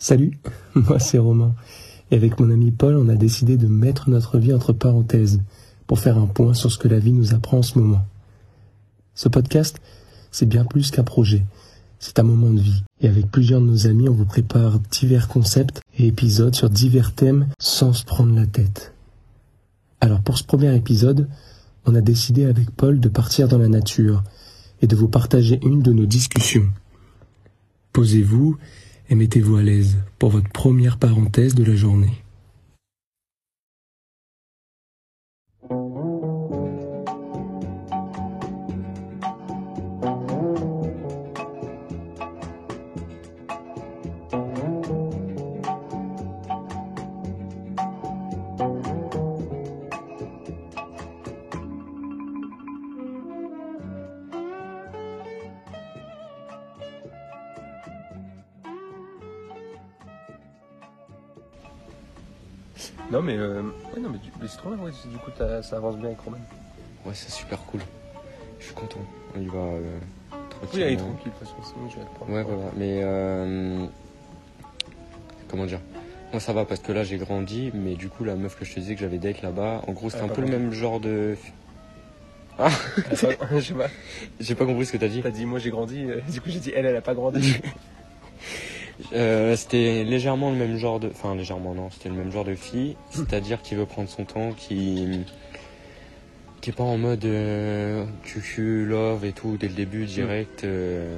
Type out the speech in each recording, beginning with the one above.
Salut, moi c'est Romain. Et avec mon ami Paul, on a décidé de mettre notre vie entre parenthèses pour faire un point sur ce que la vie nous apprend en ce moment. Ce podcast, c'est bien plus qu'un projet. C'est un moment de vie. Et avec plusieurs de nos amis, on vous prépare divers concepts et épisodes sur divers thèmes sans se prendre la tête. Alors pour ce premier épisode, on a décidé avec Paul de partir dans la nature et de vous partager une de nos discussions. Posez-vous et mettez-vous à l'aise pour votre première parenthèse de la journée. Non mais, euh, ouais, non, mais, du- mais c'est trop bien, ouais, du coup t'as- ça avance bien avec Roman. Ouais, c'est super cool. Je suis content. On y va euh, Oui, tranquillement. elle est tranquille, sinon je vais prendre. Ouais, voilà. Mais euh, comment dire? Moi, ça va parce que là, j'ai grandi, mais du coup, la meuf que je te disais que j'avais date là-bas, en gros, c'était Elle a un peu le même genre de. Attends, je sais pas, J'ai pas compris ce que t'as dit. t'as dit moi j'ai grandi, euh, du coup j'ai dit elle, elle a pas grandi. Euh, c'était légèrement le même genre de. Enfin, légèrement, non, c'était le même genre de fille. C'est-à-dire qui veut prendre son temps, qui. qui est pas en mode euh, love et tout dès le début, direct. euh,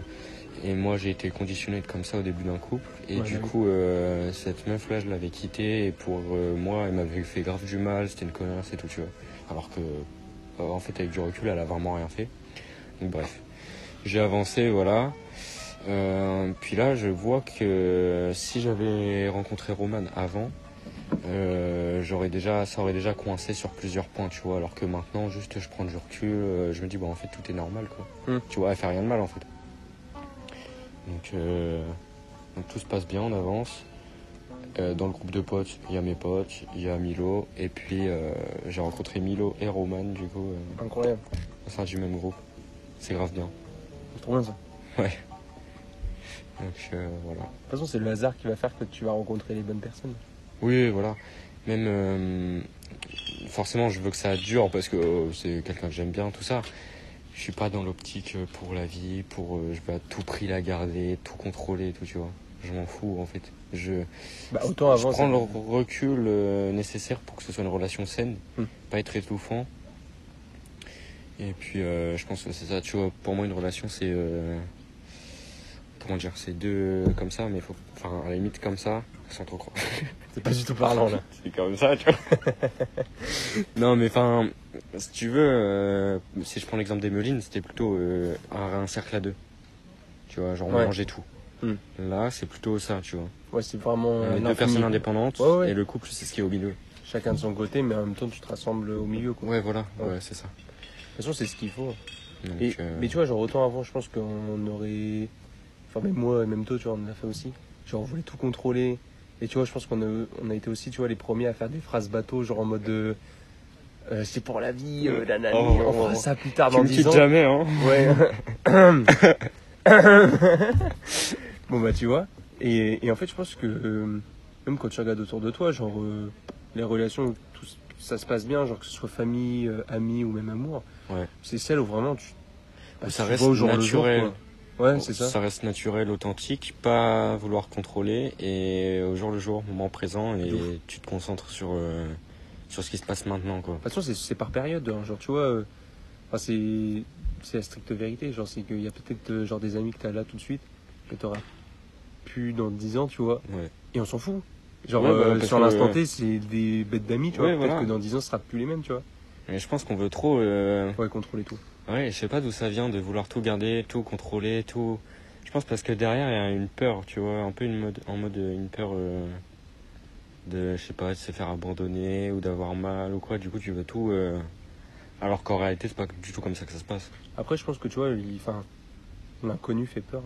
et moi, j'ai été conditionné comme ça au début d'un couple. Et Ouais, du bah coup, euh, cette meuf-là, je l'avais quittée. Et pour euh, moi, elle m'avait fait grave du mal. C'était une connasse et tout, tu vois. Alors que, euh, en fait, avec du recul, elle a vraiment rien fait. Donc, bref. J'ai avancé, voilà. Euh, puis là, je vois que si j'avais rencontré Roman avant, euh, j'aurais déjà, ça aurait déjà coincé sur plusieurs points, tu vois. Alors que maintenant, juste, je prends du recul, euh, je me dis, bon, en fait, tout est normal, quoi. Hmm. Tu vois, elle fait rien de mal, en fait. Donc, euh, donc tout se passe bien, on avance. Euh, dans le groupe de potes, il y a mes potes, il y a Milo, et puis euh, j'ai rencontré Milo et Roman, du coup, euh, Incroyable, au sein du même groupe. C'est grave bien. c'est trop bien ça. Ouais. Donc euh, voilà. De toute façon c'est le hasard qui va faire que tu vas rencontrer les bonnes personnes. Oui, voilà. Même euh, forcément, je veux que ça dure parce que euh, c'est quelqu'un que j'aime bien, tout ça. Je suis pas dans l'optique euh, pour la vie, pour je vais à tout prix la garder, tout contrôler, tout, tu vois. Je m'en fous en fait. Je, Bah autant je avant. prends ça- le recul nécessaire pour que ce soit une relation saine, Hmm. pas être étouffant. Et puis je pense que c'est ça, tu vois. Pour moi, une relation, c'est comment dire, c'est deux comme ça, mais faut, enfin à la limite comme ça, sans trop croire. C'est pas du tout parlant là. C'est comme ça, tu vois. non, mais enfin, si tu veux, euh, si je prends l'exemple d'Emeline, c'était plutôt euh, un, un cercle à deux. Tu vois, genre on Ouais. mangeait tout. Hmm. Là, c'est plutôt ça, tu vois. Ouais c'est vraiment euh, deux personnes indépendantes Ouais, ouais. et le couple, c'est ce qui est au milieu. Chacun de son côté mais en même temps tu te rassembles au milieu quoi. Ouais, voilà, Ouais. c'est ça. De toute façon c'est ce qu'il faut. Donc, Et, euh, Mais tu vois, genre autant avant, je pense qu'on aurait. Enfin, même moi, même toi, tu vois, on l'a fait aussi. Genre, on voulait tout contrôler. Et tu vois, je pense qu'on a, on a été aussi, tu vois, les premiers à faire des phrases bateau, genre en mode. euh, euh, c'est pour la vie, euh, la Oh, on fera oh. ça plus tard tu dans me 10 quittes ans. jamais, hein. Ouais. bon, bah, tu vois. Et, et en fait, je pense que euh, même quand tu regardes autour de toi, genre, euh, les relations, tout, ça se passe bien, genre que ce soit famille, amis ou même amour, Ouais. c'est celle où vraiment tu. bah, Ça tu reste vois au jour le jour, naturel. quoi. Ouais, c'est ça. Ça reste naturel, authentique, pas vouloir contrôler et au jour le jour, moment présent et ouf. tu te concentres sur, euh, sur ce qui se passe maintenant, quoi. De toute façon, c'est- par période. hein. Genre, tu vois, euh, enfin, c'est c'est la stricte vérité. Genre, c'est qu'il y a peut-être euh, genre des amis que tu as là tout de suite, que tu auras plus dans 10 ans, tu vois. Ouais. Et on s'en fout. Genre, Ouais, bah, euh, sur l'instant T, c'est des bêtes d'amis, tu vois. Peut-être voilà. que dans 10 ans, ce sera plus les mêmes, tu vois. Mais je pense qu'on veut trop. euh, Ouais, contrôler tout. Ouais, je sais pas d'où ça vient de vouloir tout garder, tout contrôler, tout. Je pense parce que derrière il y a une peur, tu vois, un peu une mode, en mode une peur euh, de, je sais pas, de se faire abandonner ou d'avoir mal ou quoi. Du coup, tu veux tout. euh, Alors qu'en réalité, c'est pas du tout comme ça que ça se passe. Après, je pense que, tu vois, enfin, l'inconnu fait peur.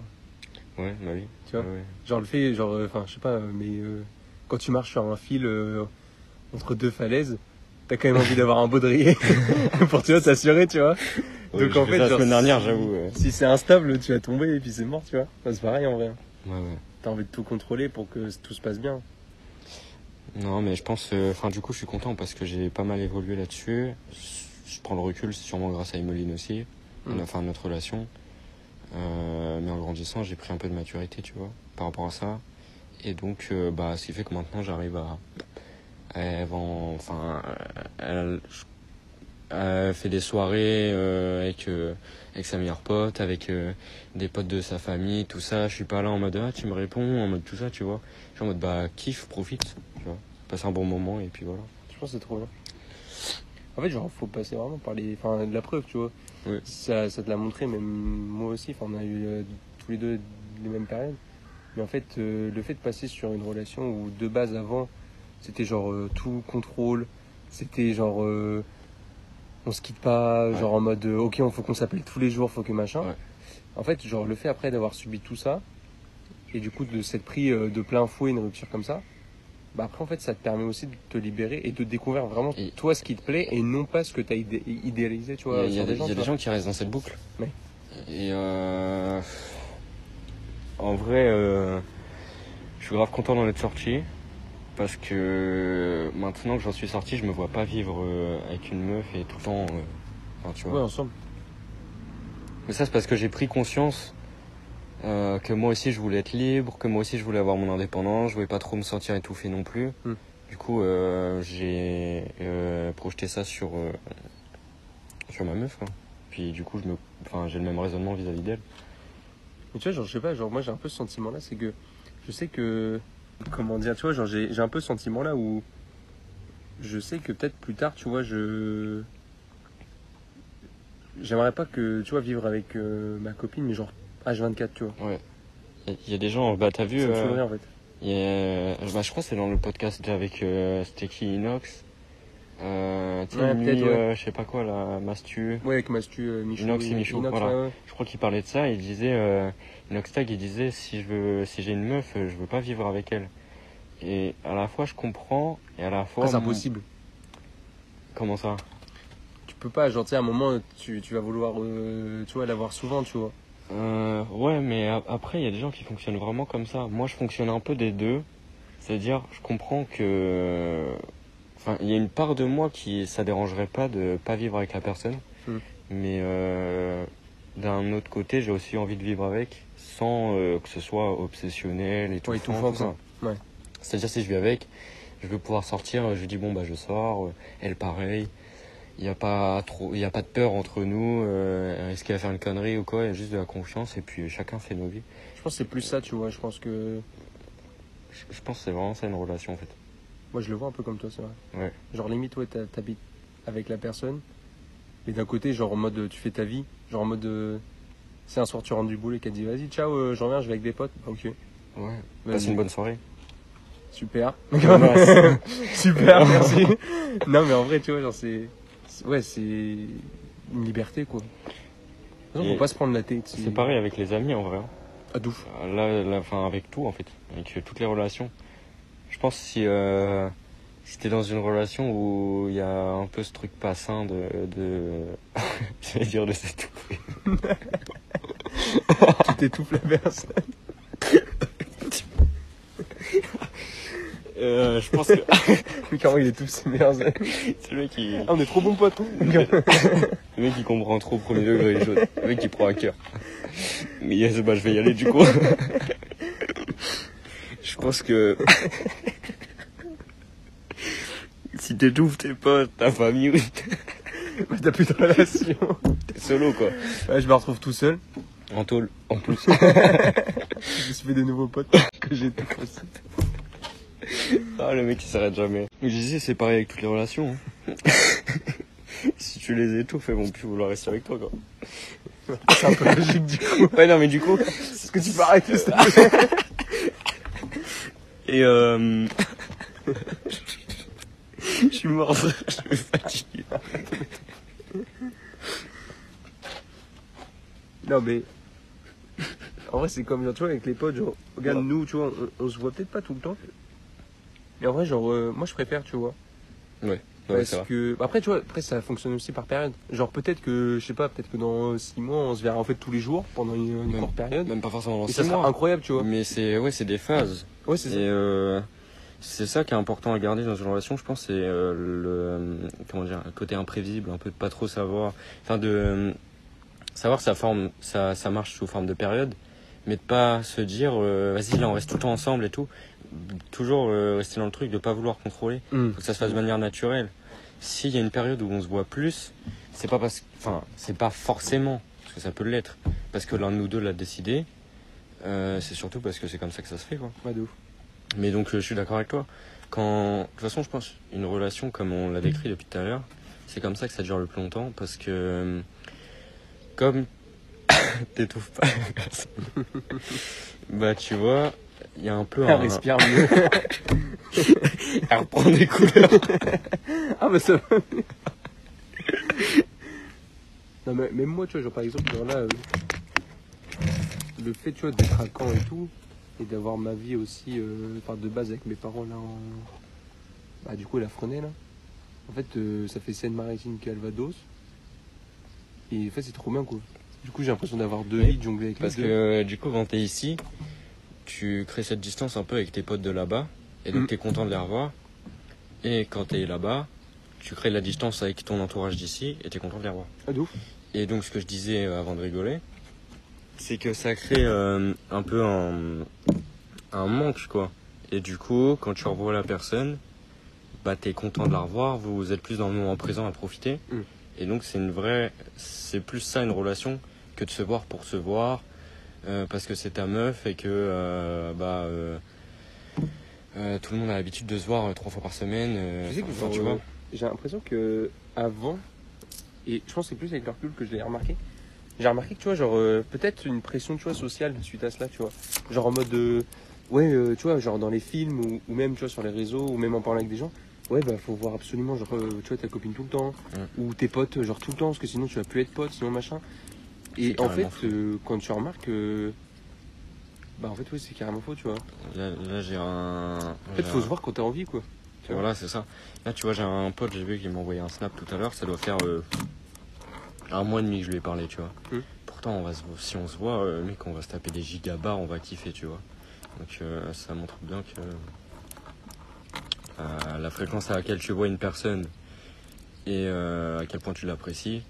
Ouais, bah oui. Tu vois? Ouais, ouais. Genre, le fait, genre, euh, enfin, je sais pas, mais euh, quand tu marches sur un fil euh, entre deux falaises, t'as quand même envie d'avoir un baudrier pour, tu vois, t'assurer, tu vois? Ouais, Donc, en fait la semaine dernière, si- j'avoue. ouais. Si c'est instable, tu vas tomber et puis c'est mort, tu vois. Enfin, c'est pareil en vrai. Ouais, ouais. t'as envie de tout contrôler pour que tout se passe bien. Non, mais je pense. euh, Enfin, du coup, je suis content parce que j'ai pas mal évolué là-dessus. Je prends le recul, c'est sûrement grâce à Emeline aussi. Mm. Enfin, notre relation. Euh, mais en grandissant, j'ai pris un peu de maturité, tu vois, par rapport à ça. Et donc, euh, bah, ce qui fait que maintenant, j'arrive à. Enfin, elle, elle fait des soirées euh, avec, euh, avec sa meilleure pote, avec euh, des potes de sa famille, tout ça. Je suis pas là en mode ah, tu me réponds, en mode tout ça, tu vois. Je suis en mode bah, kiffe, profite, tu vois. Passe un bon moment et puis voilà. Je pense que c'est trop bien. En fait, genre, faut passer vraiment par les. Enfin, de la preuve, tu vois. Oui. Ça, ça te l'a montré, même moi aussi. Enfin, on a eu euh, tous les deux les mêmes périodes. Mais en fait, euh, le fait de passer sur une relation où de base avant, c'était genre euh, tout contrôle, c'était genre. On se quitte pas, Ouais. genre en mode euh, ok, on faut qu'on s'appelle tous les jours, faut que machin. Ouais. En fait, genre, le fait après d'avoir subi tout ça, et du coup de s'être pris euh, de plein fouet une rupture comme ça, bah après en fait ça te permet aussi de te libérer et de découvrir vraiment Et- toi ce qui te plaît et non pas ce que tu as idéalisé tu Il y vois a, il y a des, gens, y a des gens qui restent dans cette boucle. Ouais. Et euh, en vrai, euh, je suis grave content d'en être sorti. Parce que maintenant que j'en suis sorti, je me vois pas vivre euh, avec une meuf et tout le temps. euh, enfin, tu vois. Ouais, ensemble. Mais ça, c'est parce que j'ai pris conscience euh, que moi aussi je voulais être libre, que moi aussi je voulais avoir mon indépendance, je voulais pas trop me sentir étouffé non plus. Hmm. Du coup, euh, j'ai projeté ça sur, sur ma meuf. quoi. Puis du coup, j'ai le même raisonnement vis-à-vis d'elle. Mais tu vois, genre, je sais pas, genre, moi j'ai un peu ce sentiment-là, c'est que je sais que. Comment dire, tu vois, genre, j'ai un peu ce sentiment-là où je sais que peut-être plus tard, tu vois, je. J'aimerais pas que, tu vois, vivre avec euh, ma copine, mais genre H24, tu vois. A- il y a des gens, bah t'as vu, Ça me euh, en fait. il y a- bah, je crois que c'est dans le podcast avec euh, qui Inox. Euh, tu sais, Ouais, peut-être, ouais. euh, je sais pas quoi, la Mastu. Ouais, avec Mastu, euh, Michou. Inox et Michou, Inox, voilà. ouais, ouais. Je crois qu'il parlait de ça, il disait, Inoxtag, il disait, si je veux, si j'ai une meuf, je veux pas vivre avec elle. Et à la fois, je comprends, et à la fois. Ah, c'est mon- impossible. Comment ça? Tu peux pas, genre, tu sais, à un moment, tu, tu vas vouloir, euh, tu vois, l'avoir souvent, tu vois. euh, Ouais, mais après, il y a des gens qui fonctionnent vraiment comme ça. Moi, je fonctionne un peu des deux. C'est-à-dire, je comprends que. Enfin, il y a une part de moi qui, ça dérangerait pas de pas vivre avec la personne. Hmm. Mais euh, d'un autre côté, j'ai aussi envie de vivre avec sans euh, que ce soit obsessionnel et tout. Ouais, tout ça. Ouais. C'est-à-dire si je vis avec, je veux pouvoir sortir, je dis bon bah je sors, euh, elle pareil. Il n'y a pas trop, il y a pas de peur entre nous. euh, qu'il va faire une connerie ou quoi Il y a juste de la confiance et puis chacun fait nos vies. Je pense que c'est plus ça, tu vois. Je pense que. Je, je pense que c'est vraiment ça une relation en fait. Moi, je le vois un peu comme toi, c'est vrai. Ouais. Genre, limite, ouais, t'habites avec la personne. Mais d'un côté, genre, en mode, tu fais ta vie. Genre, en mode. euh, C'est un soir, tu rentres du boulot et qu'elle dit, vas-y, ciao, euh, je reviens, je vais avec des potes. Ok. Ouais. Vas-y. Passe une bonne soirée. Super. Super, merci. non, mais en vrai, tu vois, genre, c'est. Ouais, c'est. Une liberté, quoi. De toute façon, Et faut pas se prendre la tête. C'est pareil avec les amis en vrai. hein. Ah, d'ouf. Là, là, enfin avec tout en fait, avec toutes les relations. Je pense si euh, si t'es dans une relation où il y a un peu ce truc pas sain de, de... j'allais dire de s'étouffer. Tu t'étouffes la personne. Euh, je pense que Mais carrément, il étouffe ses meilleurs amis. c'est le mec qui, Ah, on est trop bons potes. le mec qui comprend trop au premier degré les choses, le mec qui prend à cœur. Mais yes, bah je vais y aller du coup. je pense que si t'étouffes tes potes, ta famille, oui, Mais T'as plus de relation. t'es solo quoi. Ouais, je me retrouve tout seul. En tôle, en plus. Je me suis fait des nouveaux potes que j'ai tout. Ah, le mec il s'arrête jamais. Je disais, c'est pareil avec toutes les relations. hein. si tu les étouffes, elles vont plus vouloir rester avec toi, quoi. C'est un peu logique du coup. Ouais, non, mais du coup. Est-ce que tu peux arrêter s'il te plaît? Et euh. Je suis mort, je suis fatigué. Non mais. En vrai, c'est comme, genre, tu vois, avec les potes, genre, regarde, Ouais. nous, tu vois, on, on se voit peut-être pas tout le temps. Mais en vrai, genre, euh, moi je préfère, tu vois. Ouais. Ouais, parce que après tu vois après ça fonctionne aussi par période genre peut-être que je sais pas peut-être que dans 6 mois on se verra en fait tous les jours pendant une, une Même- courte période Même pas forcément dans et six ça sera mois. incroyable tu vois Mais c'est ouais, c'est des phases. ouais c'est Et ça euh, c'est ça qui est important à garder dans une relation, je pense, c'est euh, le euh, comment dire, le côté imprévisible, un peu de pas trop savoir, enfin de euh, savoir sa forme, ça, ça marche sous forme de période, mais de pas se dire euh, vas-y là on reste tout le temps ensemble et tout, toujours euh, rester dans le truc de pas vouloir contrôler, Hmm. faut que ça se fasse de manière naturelle. S'il y a une période où on se voit plus, c'est pas parce, enfin c'est pas forcément parce que ça peut l'être, parce que l'un de nous deux l'a décidé. euh, c'est surtout parce que c'est comme ça que ça se fait quoi. Ouais, de ouf. Mais donc euh, je suis d'accord avec toi. Quand, de toute façon, je pense une relation comme on l'a décrit depuis tout à l'heure, c'est comme ça que ça dure le plus longtemps parce que euh, comme t'étouffes pas, bah tu vois, il y a un peu Elle un, respire mieux elle reprend des couleurs. ah bah ça non mais même moi tu vois genre par exemple genre là euh, le fait tu vois d'être à Caen et tout et d'avoir ma vie aussi euh, de base avec mes parents là en bah du coup la Frenay là en fait euh, ça fait Seine-Maritime Calvados et en fait c'est trop bien quoi du coup j'ai l'impression d'avoir deux vies de jongler avec Parce les que deux euh, du coup, quand t'es ici, tu crées cette distance un peu avec tes potes de là-bas, et donc Mm. t'es content de les revoir. Et quand t'es là-bas, tu crées la distance avec ton entourage d'ici, et t'es content de les revoir. ah de ouf Et donc, ce que je disais euh, avant de rigoler, c'est que ça crée euh, un peu un, un manque, quoi. Et du coup, quand tu revois la personne, bah, t'es content de la revoir, vous êtes plus dans le moment présent à profiter. Mm. Et donc, c'est une vraie. C'est plus ça une relation que de se voir pour se voir, euh, parce que c'est ta meuf et que, euh, bah. tout le monde a l'habitude de se voir trois fois par semaine. Tu sais que enfin, genre, tu vois. j'ai l'impression que avant, et je pense que c'est plus avec le recul que je l'ai remarqué, j'ai remarqué que tu vois, genre euh, peut-être une pression tu vois, sociale suite à cela, tu vois. Genre en mode, euh, ouais, euh, tu vois, genre dans les films ou, ou même tu vois, sur les réseaux ou même en parlant avec des gens, ouais, bah faut voir absolument, genre, euh, tu vois, ta copine tout le temps ou tes potes, genre tout le temps, parce que sinon tu vas plus être pote, sinon machin. Et en fait, quand tu remarques, bah en fait, oui, c'est carrément faux, tu vois. Là, là, j'ai un. En fait, faut se voir quand t'as envie, quoi. Tu vois. Voilà, c'est ça. Là, tu vois, j'ai un pote, j'ai vu qu'il m'a envoyé un snap tout à l'heure. Ça doit faire euh, un mois et demi que je lui ai parlé, tu vois. Hmm. Pourtant, on va se- si on se voit, euh, mec, on va se taper des gigabars, on va kiffer, tu vois. Donc, euh, ça montre bien que euh, la fréquence à laquelle tu vois une personne et à quel point tu l'apprécies,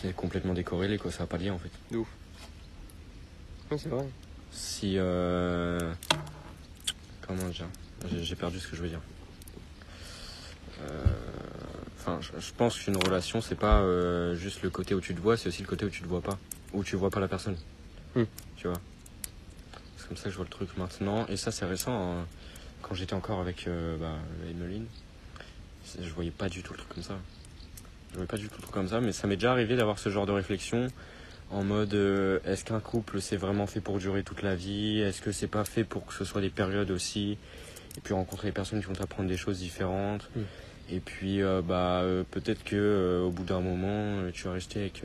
c'est complètement décorrélé, quoi. Ça va pas lier, en fait. Ouais, c'est vrai. Si. euh, Comment dire? J'ai- J'ai perdu ce que je veux dire. Euh, Enfin, je, pense qu'une relation, c'est pas euh, juste le côté où tu te vois, c'est aussi le côté où tu te vois pas. Où tu vois pas la personne. Hmm. Tu vois C'est comme ça que je vois le truc maintenant. Et ça, c'est récent. hein. Quand j'étais encore avec euh, bah, Emeline, je voyais pas du tout le truc comme ça. Je voyais pas du tout le truc comme ça, mais ça m'est déjà arrivé d'avoir ce genre de réflexion en mode euh, est-ce qu'un couple c'est vraiment fait pour durer toute la vie? Est-ce que c'est pas fait pour que ce soit des périodes aussi? Et puis rencontrer des personnes qui vont t'apprendre des choses différentes. Mm. Et puis euh, bah euh, peut-être que euh, au bout d'un moment tu vas rester avec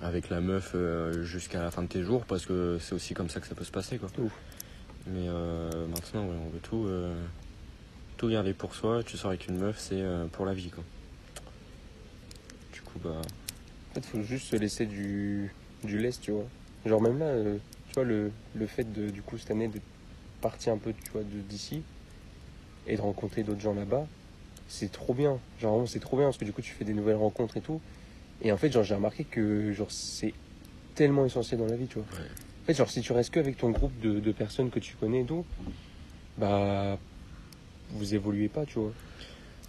avec la meuf jusqu'à la fin de tes jours parce que c'est aussi comme ça que ça peut se passer quoi. Ouf. Mais euh, maintenant ouais, on veut tout euh, tout garder pour soi. Tu sors avec une meuf c'est euh, pour la vie quoi. Du coup bah En fait, faut juste se laisser du, du lest, tu vois. Genre même là, tu vois, le, le fait de, du coup, cette année, de partir un peu, tu vois, de- d'ici et de rencontrer d'autres gens là-bas, c'est trop bien. Genre vraiment, c'est trop bien parce que du coup, tu fais des nouvelles rencontres et tout. Et en fait, genre, j'ai remarqué que, genre, c'est tellement essentiel dans la vie, tu vois. Ouais. En fait, genre, si tu restes que avec ton groupe de, de personnes que tu connais et tout, bah, vous évoluez pas, tu vois.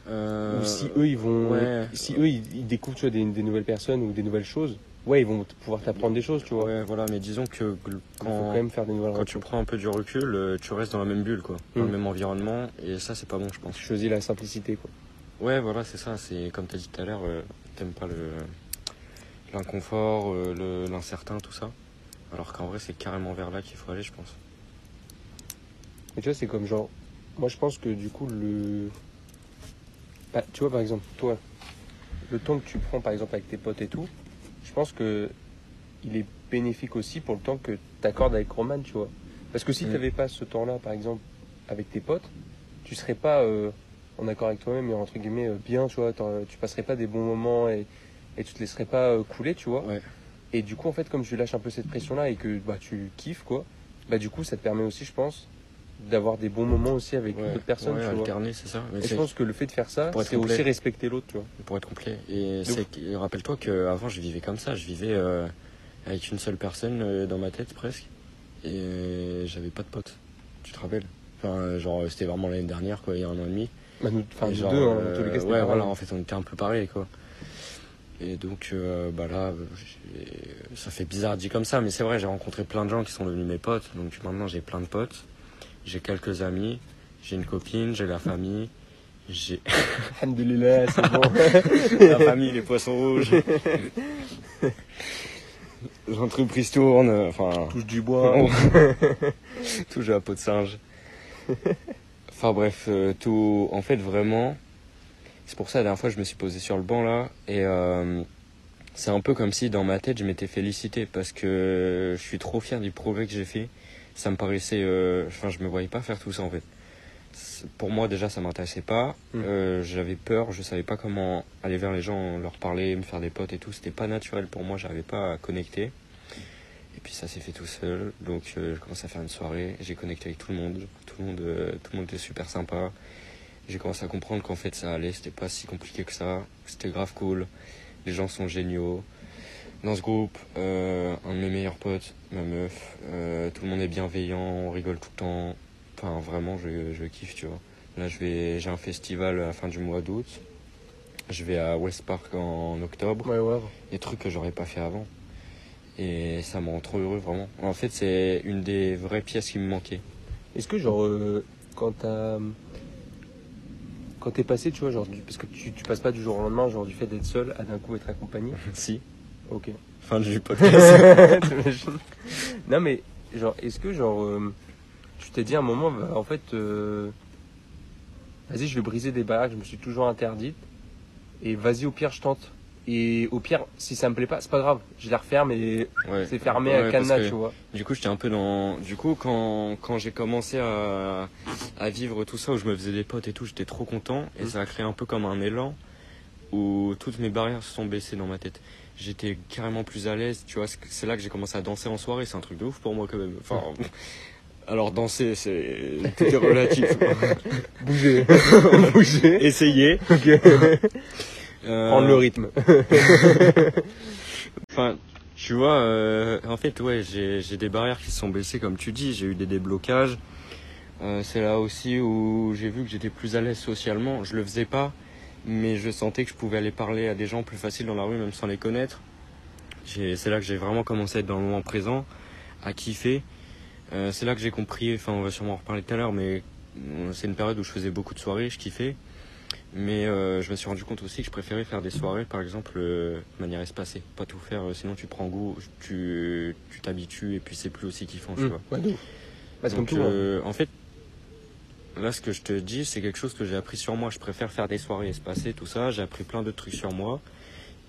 euh, Ou si eux ils vont, ouais. si eux ils, ils découvrent tu vois, des, des nouvelles personnes ou des nouvelles choses, ouais ils vont pouvoir t'apprendre des choses, tu vois. Ouais, voilà, mais disons que quand, quand même faire des nouvelles quand tu prends un peu du recul, euh, tu restes dans la même bulle, quoi, dans Mm. le même environnement, et ça, c'est pas bon, je pense. Tu choisis la simplicité quoi. Ouais, voilà, c'est ça. C'est comme tu as dit tout à l'heure, euh, t'aimes pas le l'inconfort, euh, le- l'incertain, tout ça. Alors qu'en vrai, c'est carrément vers là qu'il faut aller, je pense. Mais tu vois c'est comme genre, moi je pense que du coup le, bah, tu vois par exemple toi, le temps que tu prends par exemple avec tes potes et tout, je pense que il est bénéfique aussi pour le temps que tu accordes avec Roman, tu vois. Parce que si Mm. tu n'avais pas ce temps-là par exemple avec tes potes, tu serais pas euh, en accord avec toi-même et entre guillemets euh, bien, tu vois, t'en- tu passerais pas des bons moments et, et tu te laisserais pas euh, couler, tu vois. Ouais. Et du coup, en fait, comme tu lâches un peu cette pression-là et que bah, tu kiffes, quoi, bah du coup, ça te permet aussi, je pense, d'avoir des bons moments aussi avec Ouais, d'autres personnes, ouais, tu alterner, c'est ça. Mais Et je pense que le fait de faire ça, Pour être c'est aussi respecter l'autre, tu vois. pour être complet. Et rappelle-toi qu'avant, je vivais comme ça. Je vivais euh, avec une seule personne euh, dans ma tête presque. Et euh, j'avais pas de potes. Tu te rappelles? Enfin, genre, c'était vraiment l'année dernière, quoi, il y a un an et demi. Bah, nous, enfin, nous genre, deux, hein, dans tous les cas, ouais, voilà, en fait, on était un peu pareil, quoi. Et donc, euh, bah là, ça fait bizarre dit comme ça, mais c'est vrai, j'ai rencontré plein de gens qui sont devenus mes potes. Donc maintenant, j'ai plein de potes. J'ai quelques amis. J'ai une copine, j'ai la famille. J'ai Alhamdoulilah, c'est bon. la famille, les poissons rouges. L'entreprise tourne, enfin, Touche du bois. tout j'ai la peau de singe. Enfin bref, euh, tout, en fait vraiment, c'est pour ça la dernière fois je me suis posé sur le banc là et euh, c'est un peu comme si dans ma tête je m'étais félicité parce que je suis trop fier du progrès que j'ai fait. Ça me paraissait, euh, enfin je me voyais pas faire tout ça en fait. Pour moi déjà ça m'intéressait pas, Mm. Euh, j'avais peur, je savais pas comment aller vers les gens, leur parler, me faire des potes et tout. C'était pas naturel pour moi, j'arrivais pas à connecter. Et puis ça s'est fait tout seul, donc euh, j'ai commencé à faire une soirée, j'ai connecté avec tout le monde, tout le monde, euh, tout le monde était super sympa. J'ai commencé à comprendre qu'en fait ça allait, c'était pas si compliqué que ça, c'était grave cool, les gens sont géniaux. Dans ce groupe, euh, un de mes meilleurs potes, ma meuf, euh, tout le monde est bienveillant, on rigole tout le temps. Enfin vraiment je, je kiffe tu vois. Là je vais j'ai un festival à la fin du mois d'août. Je vais à West Park en octobre Ouais, ouais. des trucs que j'aurais pas fait avant. Et ça me rend trop heureux vraiment. En fait, c'est une des vraies pièces qui me manquait. Est-ce que, genre, euh, quand t'as. Quand t'es passé, tu vois, genre, du- parce que tu, tu passes pas du jour au lendemain, genre, du fait d'être seul à d'un coup être accompagné. si. Ok. Fin du podcast. Non, mais, genre, est-ce que, genre, euh, tu t'es dit à un moment, bah, en fait, euh, vas-y, je vais briser des barrières que je me suis toujours interdites, et vas-y, au pire, je tente. Et au pire, si ça me plaît pas, c'est pas grave, je les referme et Ouais. c'est fermé Ouais, à que tu vois. Du coup, j'étais un peu dans. Du coup, quand, quand j'ai commencé à, à vivre tout ça, où je me faisais des potes et tout, j'étais trop content. Et Mhm. ça a créé un peu comme un élan où toutes mes barrières se sont baissées dans ma tête. J'étais carrément plus à l'aise, tu vois. c'est- là que j'ai commencé à danser en soirée. C'est un truc de ouf pour moi quand même. Enfin. Alors danser, c'est tout est relatif. Bouger. Bouger. Essayer. Euh, Prendre le rythme. Enfin, tu vois, euh, en fait, ouais, j'ai j'ai des barrières qui se sont baissées, comme tu dis. J'ai eu des déblocages. Euh, c'est là aussi où j'ai vu que j'étais plus à l'aise socialement. Je le faisais pas, mais je sentais que je pouvais aller parler à des gens plus facile dans la rue, même sans les connaître. C'est là que j'ai vraiment commencé à être dans le moment présent, à kiffer. Euh, c'est là que j'ai compris, enfin, on va sûrement en reparler tout à l'heure, mais euh, c'est une période où je faisais beaucoup de soirées, je kiffais. Mais euh, je me suis rendu compte aussi que je préférais faire des soirées, par exemple, euh, de manière espacée. Pas tout faire, euh, sinon tu prends goût, tu tu t'habitues et puis c'est plus aussi kiffant, tu Mmh. vois. Ouais. Bah, comme Donc, tout. hein. en fait, là, ce que je te dis, c'est quelque chose que j'ai appris sur moi. Je préfère faire des soirées espacées, tout ça. J'ai appris plein de trucs sur moi.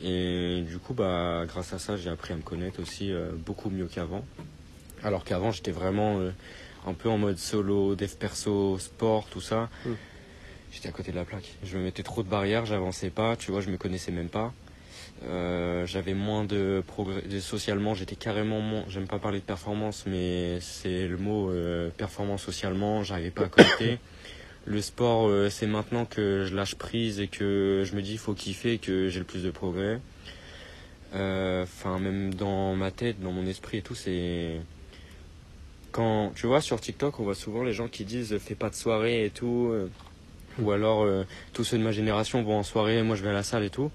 Et du coup, bah, grâce à ça, j'ai appris à me connaître aussi euh, beaucoup mieux qu'avant. Alors qu'avant, j'étais vraiment euh, un peu en mode solo, dev perso, sport, tout ça. Mm. J'étais à côté de la plaque. Je me mettais trop de barrières, j'avançais pas, tu vois, je me connaissais même pas. Euh, j'avais moins de progrès socialement, j'étais carrément moins, j'aime pas parler de performance, mais c'est le mot euh, performance socialement, j'arrivais pas à connecter. Le sport, euh, c'est maintenant que je lâche prise et que je me dis faut kiffer, que j'ai le plus de progrès. Enfin, même dans ma tête, dans mon esprit et tout, c'est quand tu vois sur TikTok, on voit souvent les gens qui disent fais pas de soirée et tout, ou alors tous ceux de ma génération vont en soirée, moi je vais à la salle et tout.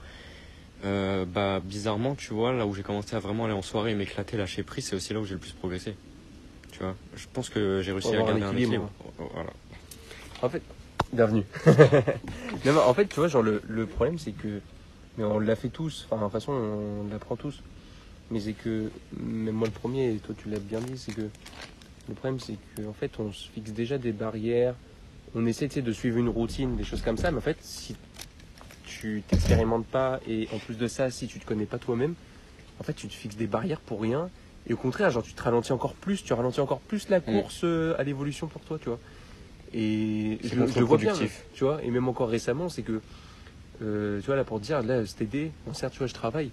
Euh, bah bizarrement, tu vois, là où j'ai commencé à vraiment aller en soirée et m'éclater, lâcher prise, c'est aussi là où j'ai le plus progressé. Tu vois, je pense que j'ai réussi à garder un équilibre. équilibre. Voilà. En fait, bienvenue. non, mais en fait, tu vois, genre, le, le problème, c'est que. Mais on l'a fait tous, enfin, de toute façon, on l'apprend tous. Mais c'est que, même moi le premier, et toi tu l'as bien dit, c'est que. Le problème, c'est qu'en fait, on se fixe déjà des barrières. On essaie de suivre une routine, des choses comme ça. Mais en fait, si tu t'expérimentes pas, et en plus de ça, si tu te connais pas toi-même, en fait, tu te fixes des barrières pour rien. Et au contraire, genre, tu te ralentis encore plus, tu ralentis encore plus la course euh, à l'évolution pour toi, tu vois. Et C'est je, je le vois bien, tu vois. Et même encore récemment, c'est que, euh, tu vois, là, pour te dire, là, cet été, bon, certes, tu vois, je travaille,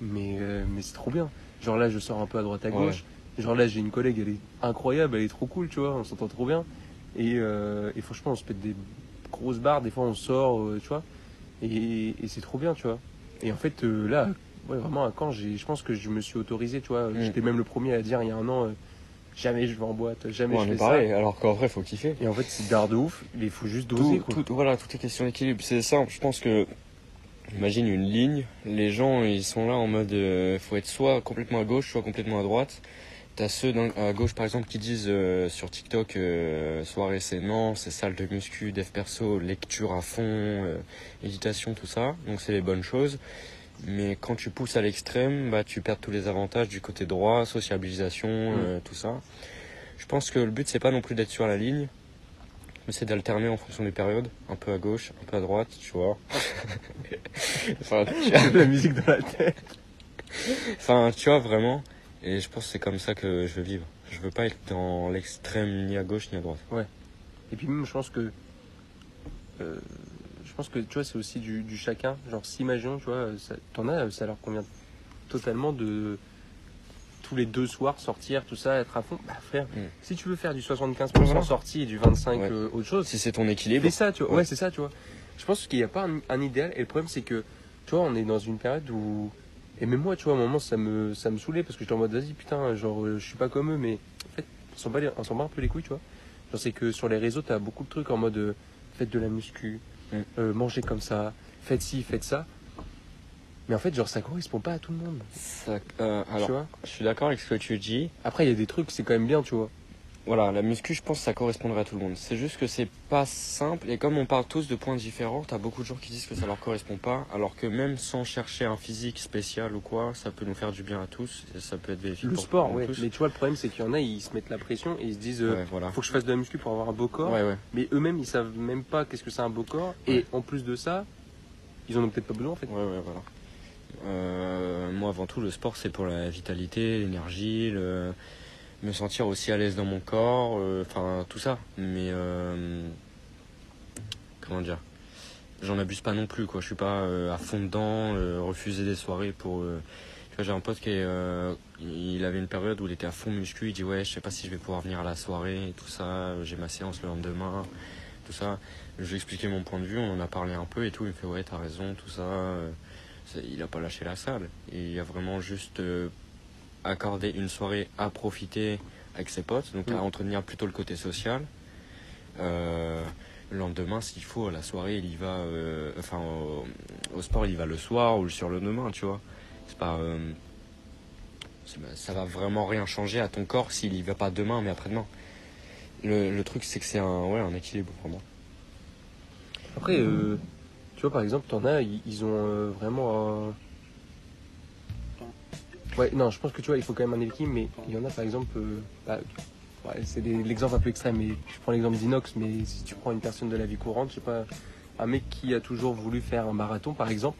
mais, euh, mais c'est trop bien. Genre là, je sors un peu à droite à gauche. Genre là, j'ai une collègue, elle est incroyable, elle est trop cool, tu vois, on s'entend trop bien. Et, euh, et franchement, on se pète des grosses barres, des fois on sort, tu vois. Et, et c'est trop bien, tu vois. Et en fait, euh, là, ouais, vraiment, à Caen, j'ai- je pense que je me suis autorisé, tu vois. Mm. J'étais même le premier à dire il y a un an, euh, jamais je vais en boîte, jamais Ouais, je fais pareil, ça. alors qu'en vrai, faut kiffer. Et en fait, c'est d'art de ouf, mais il faut juste doser, Tout, quoi. tout- voilà, tout est question d'équilibre. C'est simple. Je pense que, imagine une ligne. Les gens, ils sont là en mode, euh, faut être soit complètement à gauche, soit complètement à droite. T'as ceux à gauche, par exemple, qui disent euh, sur TikTok, euh, soirée c'est non, c'est salle de muscu, dev perso, lecture à fond, euh, méditation, tout ça. Donc c'est les bonnes choses. Mais quand tu pousses à l'extrême, bah tu perds tous les avantages du côté droit, sociabilisation, euh, tout ça. Je pense que le but c'est pas non plus d'être sur la ligne, mais c'est d'alterner en fonction des périodes, un peu à gauche, un peu à droite, tu vois. enfin, tu... la musique dans la tête. enfin, tu vois vraiment. Et je pense que c'est comme ça que je veux vivre. Je veux pas être dans l'extrême ni à gauche ni à droite. Et puis même, je pense que. euh, je pense que, tu vois, c'est aussi du, du chacun. Genre, si imaginons, tu vois, ça- t'en as, ça leur convient totalement de. Tous les deux soirs sortir, tout ça, être à fond. Bah, frère, Mm. si tu veux faire du 75% Voilà. sortie et du 25% Ouais. euh, autre chose, Si c'est ton équilibre, fais ça, tu vois. Ouais. Ouais, c'est ça, tu vois. Je pense qu'il n'y a pas un, un idéal. Et le problème, c'est que, tu vois, on est dans une période où. Et même moi, tu vois, à un moment, ça me, ça me saoulait parce que j'étais en mode, vas-y, putain, genre, euh, je suis pas comme eux, mais en fait, on s'en bat, les- on s'en bat un peu les couilles, tu vois. Genre, c'est que sur les réseaux, t'as beaucoup de trucs en mode, euh, faites de la muscu, Mm. euh, mangez comme ça, faites ci, faites ça. Mais en fait, genre, ça correspond pas à tout le monde. ça- euh, tu alors, vois. je suis d'accord avec ce que tu dis. Après, il y a des trucs, c'est quand même bien, tu vois. Voilà, la muscu, je pense que ça correspondrait à tout le monde. C'est juste que c'est pas simple. Et comme on parle tous de points différents, t'as beaucoup de gens qui disent que ça leur correspond pas. Alors que même sans chercher un physique spécial ou quoi, ça peut nous faire du bien à tous. Et ça peut être bénéfique Le pour, sport, ouais. tous. Mais tu vois, le problème, c'est qu'il y en a, ils se mettent la pression et ils se disent, euh, Ouais, voilà. faut que je fasse de la muscu pour avoir un beau corps. Ouais, ouais. Mais eux-mêmes, ils savent même pas qu'est-ce que c'est un beau corps. Et en plus de ça, ils en ont peut-être pas besoin, en fait. Ouais, ouais, voilà. Euh, moi, avant tout, le sport, c'est pour la vitalité, l'énergie, le... me sentir aussi à l'aise dans mon corps, euh, enfin, tout ça. Mais, euh, comment dire? J'en abuse pas non plus, quoi. Je suis pas euh, à fond dedans, refuser des soirées pour. j'ai un pote qui est, il avait une période où il était à fond muscu. Il dit ouais, je sais pas si je vais pouvoir venir à la soirée et tout ça. J'ai ma séance le lendemain, tout ça. Je lui ai expliqué mon point de vue, on en a parlé un peu et tout. Il me fait ouais, t'as raison, tout ça. Il a pas lâché la salle. Il a vraiment juste accordé une soirée à profiter avec ses potes, donc à Mm. entretenir plutôt le côté social. Euh, le lendemain, s'il faut, à la soirée, il y va. euh, enfin, au, au sport, il y va le soir ou le surlendemain, tu vois. C'est pas. euh, c'est- ça va vraiment rien changer à ton corps s'il y va pas demain, mais après-demain. Le, le truc, c'est que c'est un, ouais, un équilibre, vraiment. Après, euh, tu vois, par exemple, t'en as, ils, ils ont vraiment un. Ouais, non, je pense que tu vois, il faut quand même un équilibre, mais il y en a, par exemple, euh, bah, ouais, c'est des- l'exemple un peu extrême, mais je prends l'exemple d'Inox, mais si tu prends une personne de la vie courante, je sais pas, un mec qui a toujours voulu faire un marathon, par exemple,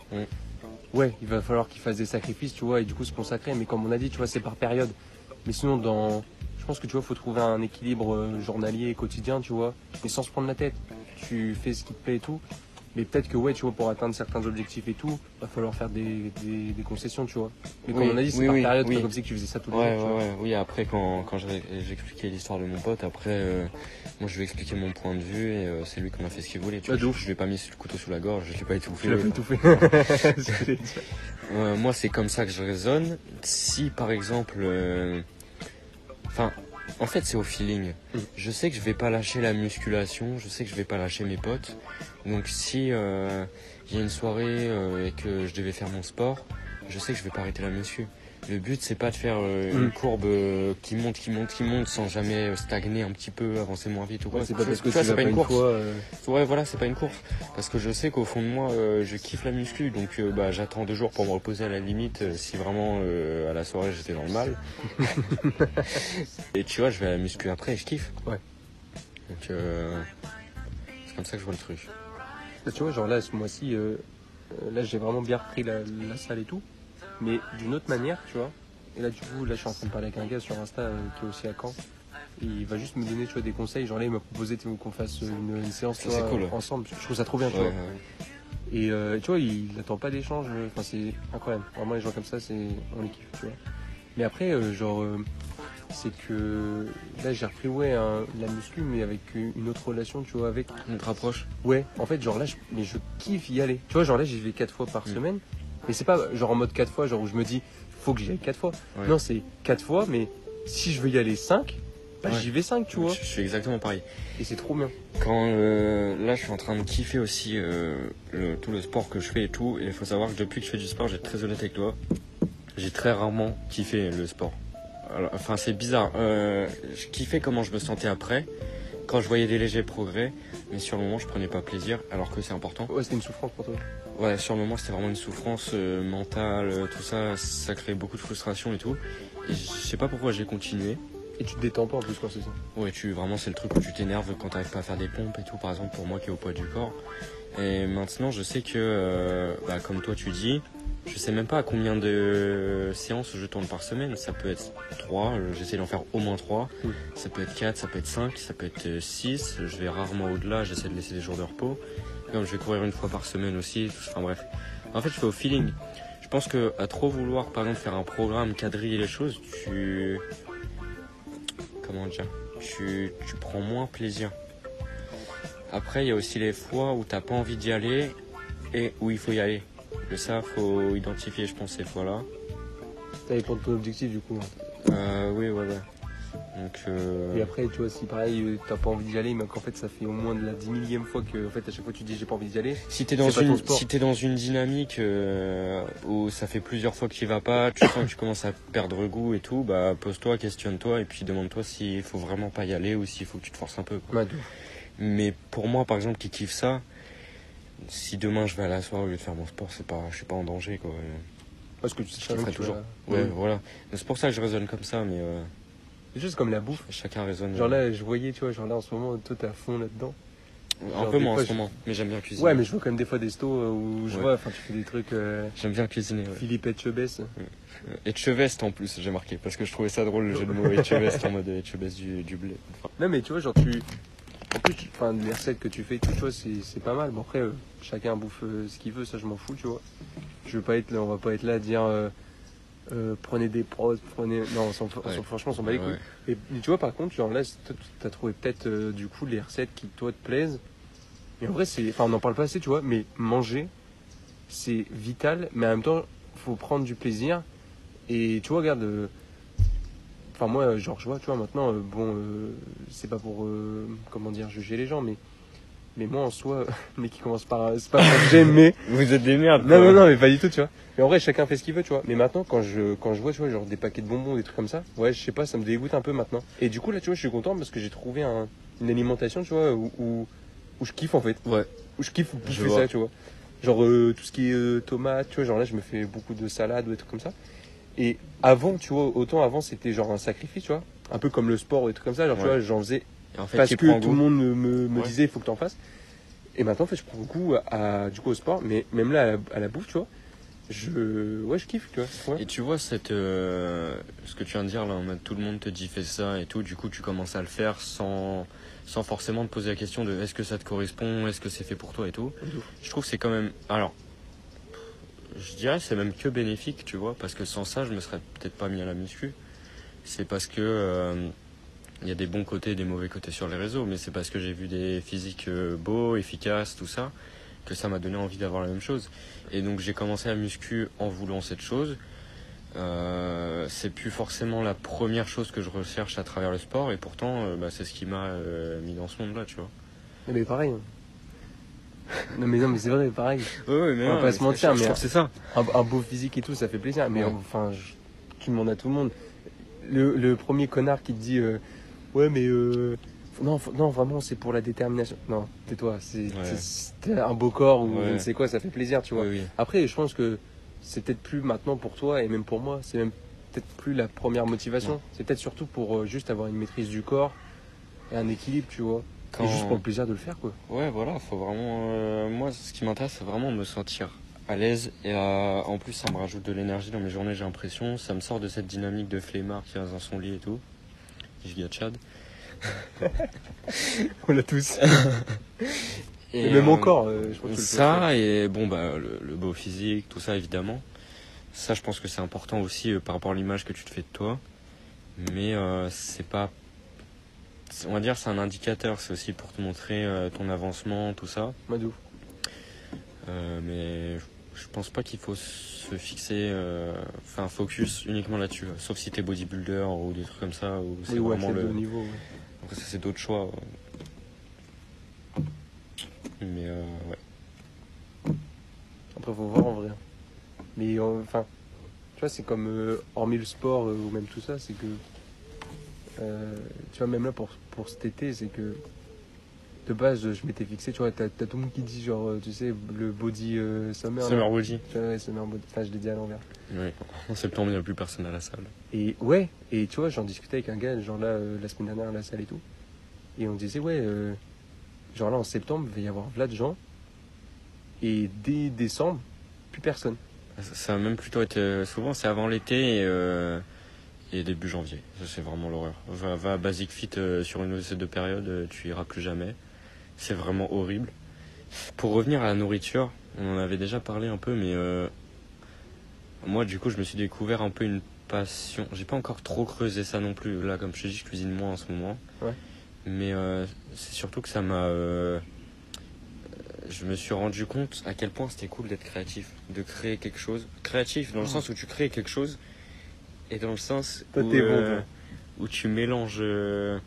ouais, il va falloir qu'il fasse des sacrifices, tu vois, et du coup se consacrer, mais comme on a dit, tu vois, c'est par période. Mais sinon, dans. Je pense que tu vois, faut trouver un équilibre euh, journalier et quotidien, tu vois, mais sans se prendre la tête. Tu fais ce qui te plaît et tout. Mais peut-être que, ouais, tu vois, pour atteindre certains objectifs et tout, va falloir faire des, des, des concessions, tu vois. Mais comme Oui, on a dit, c'est oui, par oui, période, comme si tu faisais ça tous les Ouais, jours. tu ouais, vois. ouais. Oui, après, quand, quand expliqué l'histoire de mon pote, après, euh, moi, je lui ai expliqué mon point de vue et euh, c'est lui qui en a fait ce qu'il voulait. Tu Ouais, vois, je, je lui ai pas mis le couteau sous la gorge, je l'ai pas étouffé. Tu l'as pas étouffé. Euh, moi, c'est comme ça que je raisonne. Si, par exemple, euh, enfin, en fait, c'est au feeling. Mm. Je sais que je vais pas lâcher la musculation, je sais que je vais pas lâcher mes potes. Donc, si euh, il y a une soirée euh, et que je devais faire mon sport, je sais que je vais pas arrêter la muscu. Le but, c'est pas de faire euh, Mm. une courbe euh, qui monte, qui monte, qui monte, sans jamais stagner un petit peu, avancer moins vite ou quoi. Ouais, c'est pas parce que tu vois, vas c'est pas pas une course. fois. Ouais, voilà, c'est pas une course. Parce que je sais qu'au fond de moi, je kiffe la muscu. Donc, bah, j'attends deux jours pour me reposer à la limite si vraiment à la soirée j'étais dans le mal. et tu vois, je vais à la muscu après et je kiffe. Ouais. Donc, euh, c'est comme ça que je vois le truc. Là, tu vois, genre là, ce mois-ci, euh, euh, là, j'ai vraiment bien repris la, la salle et tout. Mais d'une autre manière, tu vois. Et là, du coup, là, je suis en train de parler avec un gars sur Insta euh, qui est aussi à Caen. et il va juste me donner tu vois, des conseils. Genre là, il m'a proposé qu'on fasse une, une séance tu Ça, c'est vois, cool. ensemble. Je trouve ça trop bien, tu Ouais, vois. ouais. Et euh, tu vois, il n'attend pas d'échange. Enfin, c'est incroyable. Vraiment, les gens comme ça, c'est on les kiffe, tu vois. Mais après, euh, genre, c'est que là, j'ai repris ouais la muscu, mais avec une autre relation, tu vois, avec. On te rapproche Ouais. En fait, genre là, je, mais je kiffe y aller. Tu vois, genre là, j'y vais quatre fois par Mm. semaine. Mais c'est pas genre en mode quatre fois, genre où je me dis, faut que j'y aille quatre fois. Ouais. Non, c'est quatre fois, mais si je veux y aller cinq, bah, Ouais. j'y vais cinq, tu vois. Je, je suis exactement pareil. Et c'est trop bien. Quand euh, là, je suis en train de kiffer aussi euh, le- tout le sport que je fais et tout. Et il faut savoir que depuis que je fais du sport, j'ai très honnête avec toi, j'ai très rarement kiffé le sport. Alors, enfin, c'est bizarre. Euh, je kiffais comment je me sentais après, quand je voyais des légers progrès, mais sur le moment, je prenais pas plaisir, alors que c'est important. Ouais, c'était une souffrance pour toi. Ouais, sur le moment, c'était vraiment une souffrance euh, mentale, euh, tout ça, ça créait beaucoup de frustration et tout. Et je sais pas pourquoi j'ai continué. Et tu te détends pas en plus quand c'est ça. Ouais, tu vraiment c'est le truc où tu t'énerves quand t'arrives pas à faire des pompes et tout, par exemple pour moi qui est au poids du corps. Et maintenant, je sais que, euh, bah, comme toi tu dis, je sais même pas à combien de séances je tourne par semaine. Ça peut être 3, j'essaie d'en faire au moins 3. Mm. Ça peut être 4, ça peut être 5, ça peut être 6. Je vais rarement au-delà, j'essaie de laisser des jours de repos. Comme je vais courir une fois par semaine aussi, enfin bref. En fait, je fais au feeling. Je pense que à trop vouloir, par exemple, faire un programme, quadriller les choses, tu. Comment dire tu, tu prends moins plaisir. Après, il y a aussi les fois où t'as pas envie d'y aller et où il faut y aller. Et ça, faut identifier, je pense, ces fois-là. Dépend de ton objectif du coup. Euh, oui, ouais, ouais. Donc, euh, Et après, tu vois, si pareil, t'as pas envie d'y aller, mais qu'en fait, ça fait au moins de la dix millième fois que, en fait, à chaque fois, tu dis j'ai pas envie d'y aller. si t'es dans, une, si t'es dans une dynamique euh, où ça fait plusieurs fois que tu vas pas, tu sens que tu commences à perdre goût et tout, bah pose-toi, questionne-toi et puis demande-toi s'il faut vraiment pas y aller ou s'il faut que tu te forces un peu. quoi. Mais pour moi, par exemple, qui kiffe ça, si demain je vais à la soirée au lieu de faire mon sport, c'est pas, je suis pas en danger quoi. Parce que tu sais que tu toujours. vas- Ouais, Ouais. voilà. C'est pour ça que je raisonne comme ça, mais euh, C'est juste comme la bouffe. chacun raisonne. Genre là, je voyais, tu vois, genre là en ce moment, toi t'es à fond là-dedans. un genre peu moins en ce je- moment, mais j'aime bien cuisiner. Ouais, mais je vois quand même des fois des stos euh, où je Ouais. vois, enfin, tu fais des trucs euh, J'aime bien cuisiner. Ouais. Philippe Etchebest. Et Cheveste en plus, j'ai marqué, parce que je trouvais ça drôle le jeu de mots Cheveste en mode Cheveste du, du blé. Enfin, Non, mais tu vois, genre tu. En plus, tu- enfin, les recettes que tu fais, tout, c'est pas mal. Bon, après, euh, chacun bouffe euh, ce qu'il veut, ça je m'en fous, tu vois. Je veux pas être là, on va pas être là à dire. euh, prenez des pros, prenez. Non, on on franchement, on s'en bat les couilles. ouais. Et, mais tu vois, par contre, genre là, t'as trouvé peut-être du coup les recettes qui toi te plaisent. Et en vrai, c'est. Enfin, on n'en parle pas assez, tu vois, mais manger, c'est vital, mais en même temps, faut prendre du plaisir. Et tu vois, regarde. Enfin, moi, genre, je vois, tu vois, maintenant, euh, bon, euh, c'est pas pour. euh, comment dire, juger les gens, mais. Mais moi, en soi, mais qui commence par. C'est pas pour que j'aime, mais. Vous êtes des merdes. Non, quoi. non, non, mais pas du tout, tu vois. Mais en vrai, chacun fait ce qu'il veut, tu vois. Mais maintenant, quand je, quand je vois, tu vois, genre des paquets de bonbons, des trucs comme ça, ouais, je sais pas, ça me dégoûte un peu maintenant. Et du coup, là, tu vois, je suis content parce que j'ai trouvé un- une alimentation, tu vois, où, où, où je kiffe en fait. Ouais. Où je kiffe Je bouffer vois. ça, tu vois. Genre tout ce qui est tomates, tu vois, genre là, je me fais beaucoup de salades ou des trucs comme ça. Et avant, tu vois, autant avant, c'était genre un sacrifice, tu vois. Un peu comme le sport ou des trucs comme ça, genre, tu vois, j'en faisais Et en fait, parce que tout goût. le monde me, me, me Ouais. disait il faut que tu en fasses. Et maintenant, en fait, je prends beaucoup à, du coup, au sport, mais même là, à la, à la bouffe, tu vois, je, ouais, je kiffe, tu vois. Ouais. Et tu vois, cette, euh, ce que tu viens de dire là, en mode tout le monde te dit fais ça et tout, du coup tu commences à le faire sans, sans forcément te poser la question de est-ce que ça te correspond, est-ce que c'est fait pour toi et tout? Je trouve que c'est quand même. Alors, je dirais c'est même que bénéfique, tu vois, parce que sans ça, je me serais peut-être pas mis à la muscu. C'est parce que. euh, il y a des bons côtés et des mauvais côtés sur les réseaux, mais c'est parce que j'ai vu des physiques euh, beaux, efficaces, tout ça, que ça m'a donné envie d'avoir la même chose. Et donc j'ai commencé à muscu en voulant cette chose. Euh, c'est plus forcément la première chose que je recherche à travers le sport, et pourtant euh, bah, c'est ce qui m'a mis dans ce monde-là, tu vois. Mais pareil. Non, mais non, mais c'est vrai, pareil. Ouais, mais On va non, pas mais se mentir, mais- c'est ça. Un, un beau physique et tout, ça fait plaisir. Mais Ouais. enfin, je- tu demandes à tout le monde. Le, le premier connard qui te dit euh, Ouais, mais. euh, non, non, vraiment, c'est pour la détermination. Non, tais-toi. C'est Ouais. un beau corps ou Ouais. je ne sais quoi, ça fait plaisir, tu vois. Oui. Après, je pense que c'est peut-être plus maintenant pour toi et même pour moi, c'est même peut-être plus la première motivation. Ouais. C'est peut-être surtout pour euh, juste avoir une maîtrise du corps et un équilibre, tu vois. Quand- Et juste pour le plaisir de le faire, quoi. Ouais, voilà, faut vraiment. euh, moi, ce qui m'intéresse, c'est vraiment me sentir à l'aise et à- en plus, ça me rajoute de l'énergie dans mes journées, j'ai l'impression. Ça me sort de cette dynamique de flemmard qui reste dans son lit et tout. Giga Chad. On l'a tous. Et, Et même euh, encore, euh, je pense que ça et bon bah le, le beau physique, tout ça évidemment. Ça, je pense que c'est important aussi par rapport à l'image que tu te fais de toi. Mais c'est pas, on va dire, c'est un indicateur. C'est aussi pour te montrer euh, ton avancement, tout ça. Ouf. Euh, mais je- pense pas qu'il faut se fixer, euh, enfin focus uniquement là-dessus. Sauf si t'es bodybuilder ou des trucs comme ça, ou c'est Oui, vraiment le. niveau. ouais. Après, ça, c'est d'autres choix. Mais euh, ouais. Après, faut voir en vrai. Mais euh, enfin, tu vois, c'est comme euh, hormis le sport euh, ou même tout ça, c'est que euh, tu vois, même là pour, pour cet été, c'est que de base, je m'étais fixé, tu vois, t'as tout le monde qui dit, genre, euh, tu sais, le body euh, summer. là. Summer body. Ouais, summer body. Enfin, je l'ai dit à l'envers. Ouais. En septembre, il n'y a plus personne à la salle. Et ouais, et tu vois, j'en discutais avec un gars, genre là, euh, la semaine dernière à la salle et tout. Et on disait, ouais, euh, genre là en septembre, il va y avoir plein de gens. Et dès décembre, plus personne. Ça, ça a même plutôt été. Souvent, c'est avant l'été et, et début janvier. Ça, c'est vraiment l'horreur. Va, va à Basic Fit euh, sur une de ces deux périodes, euh, tu iras plus jamais. C'est vraiment horrible. Pour revenir à la nourriture, on en avait déjà parlé un peu, mais euh, moi, du coup, je me suis découvert un peu une passion. J'ai pas encore trop creusé ça non plus. Là, comme je te dis, je cuisine moins en ce moment. Ouais. Mais c'est surtout que ça m'a. je me suis rendu compte à quel point c'était cool d'être créatif, de créer quelque chose. Créatif dans le Mm. sens où tu crées quelque chose et dans le sens Toi, où, t'es bon, euh, où tu mélanges euh,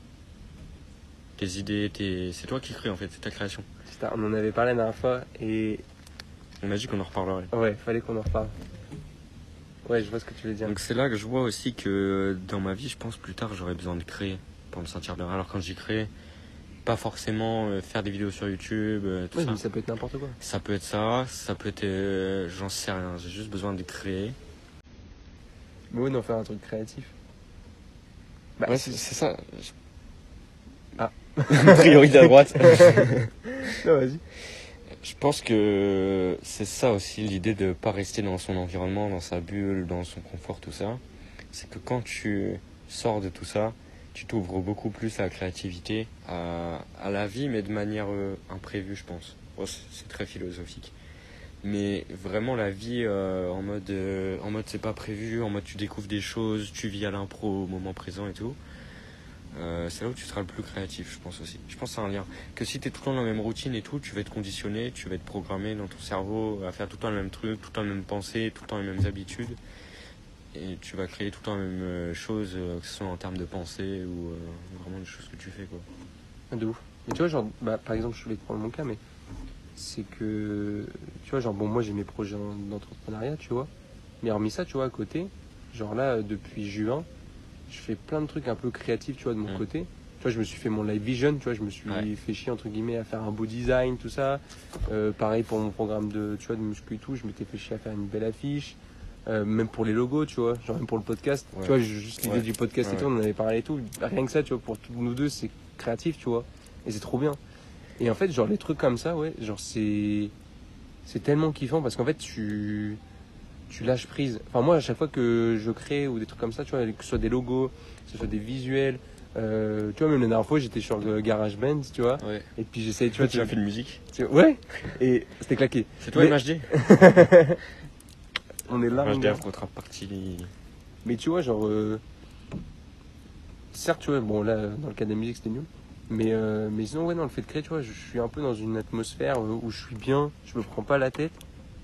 tes idées, tes... c'est toi qui crées en fait, c'est ta création. Putain, on en avait parlé la dernière fois et On m'a dit qu'on en reparlerait. ouais, fallait qu'on en reparle. Ouais, je vois ce que tu veux dire. Donc c'est là que je vois aussi que dans ma vie, je pense plus tard, j'aurais besoin de créer pour me sentir bien. Alors quand j'y crée, pas forcément euh, faire des vidéos sur YouTube, euh, tout Ouais, ça. mais ça peut être n'importe quoi. Ça peut être ça, ça peut être. euh, J'en sais rien, j'ai juste besoin de créer. Mais ouais, d'en faire un truc créatif. Bah, Ouais, c'est ça. Ah. Priorité à droite. non, vas-y. Je pense que c'est ça aussi l'idée de pas rester dans son environnement, dans sa bulle, dans son confort, tout ça. C'est que quand tu sors de tout ça, tu t'ouvres beaucoup plus à la créativité, à, à la vie, mais de manière euh, imprévue, je pense. Oh, c'est très philosophique. Mais vraiment la vie euh, en mode, euh, en mode c'est pas prévu, en mode tu découvres des choses, tu vis à l'impro au moment présent et tout. Euh, c'est là où tu seras le plus créatif, je pense aussi. Je pense c'est un lien. Que si tu es tout le temps dans la même routine et tout, tu vas être conditionné, tu vas être programmé dans ton cerveau à faire tout le temps le même truc, tout le temps les mêmes pensées, tout le temps les mêmes habitudes. Et tu vas créer tout le temps les mêmes choses, que ce soit en termes de pensée ou vraiment des choses que tu fais. quoi. De ouf. Mais tu vois, genre, bah, par exemple, je voulais te prendre mon cas, mais c'est que, tu vois, genre, bon, moi j'ai mes projets en- d'entrepreneuriat, tu vois. Mais hormis ça, tu vois, à côté, genre là, depuis juin, je fais plein de trucs un peu créatifs, tu vois, de mon Mm. côté. Tu vois, je me suis fait mon live vision, tu vois, je me suis Ouais. fait chier, entre guillemets, à faire un beau design, tout ça. Euh, pareil pour mon programme de, tu vois, de muscu et tout, je m'étais fait chier à faire une belle affiche. Euh, même pour les logos, tu vois, genre même pour le podcast. Ouais. Tu vois, juste l'idée Ouais. du podcast et tout, on en avait parlé et tout. Rien que ça, tu vois, pour tous nous deux, c'est créatif, tu vois. Et c'est trop bien. Et en fait, genre les trucs comme ça, ouais, genre c'est c'est tellement kiffant parce qu'en fait tu tu lâches prise. Enfin moi, à chaque fois que je crée ou des trucs comme ça, tu vois, que ce soit des logos, que ce soit des visuels, euh, tu vois, même la dernière fois, j'étais sur le GarageBand, tu vois, Ouais. et puis j'essayais, tu vois, Tu as fait de musique tu- ouais, et c'était claqué. C'est toi Mais- MHD On est là. MHD. Afro Trap Party. Mais tu vois, genre. euh, Certes, tu vois, bon, là, dans le cas de la musique, c'était nul. Mais, euh, mais sinon, ouais, dans le fait de créer, tu vois, je suis un peu dans une atmosphère euh, où je suis bien, je me prends pas la tête.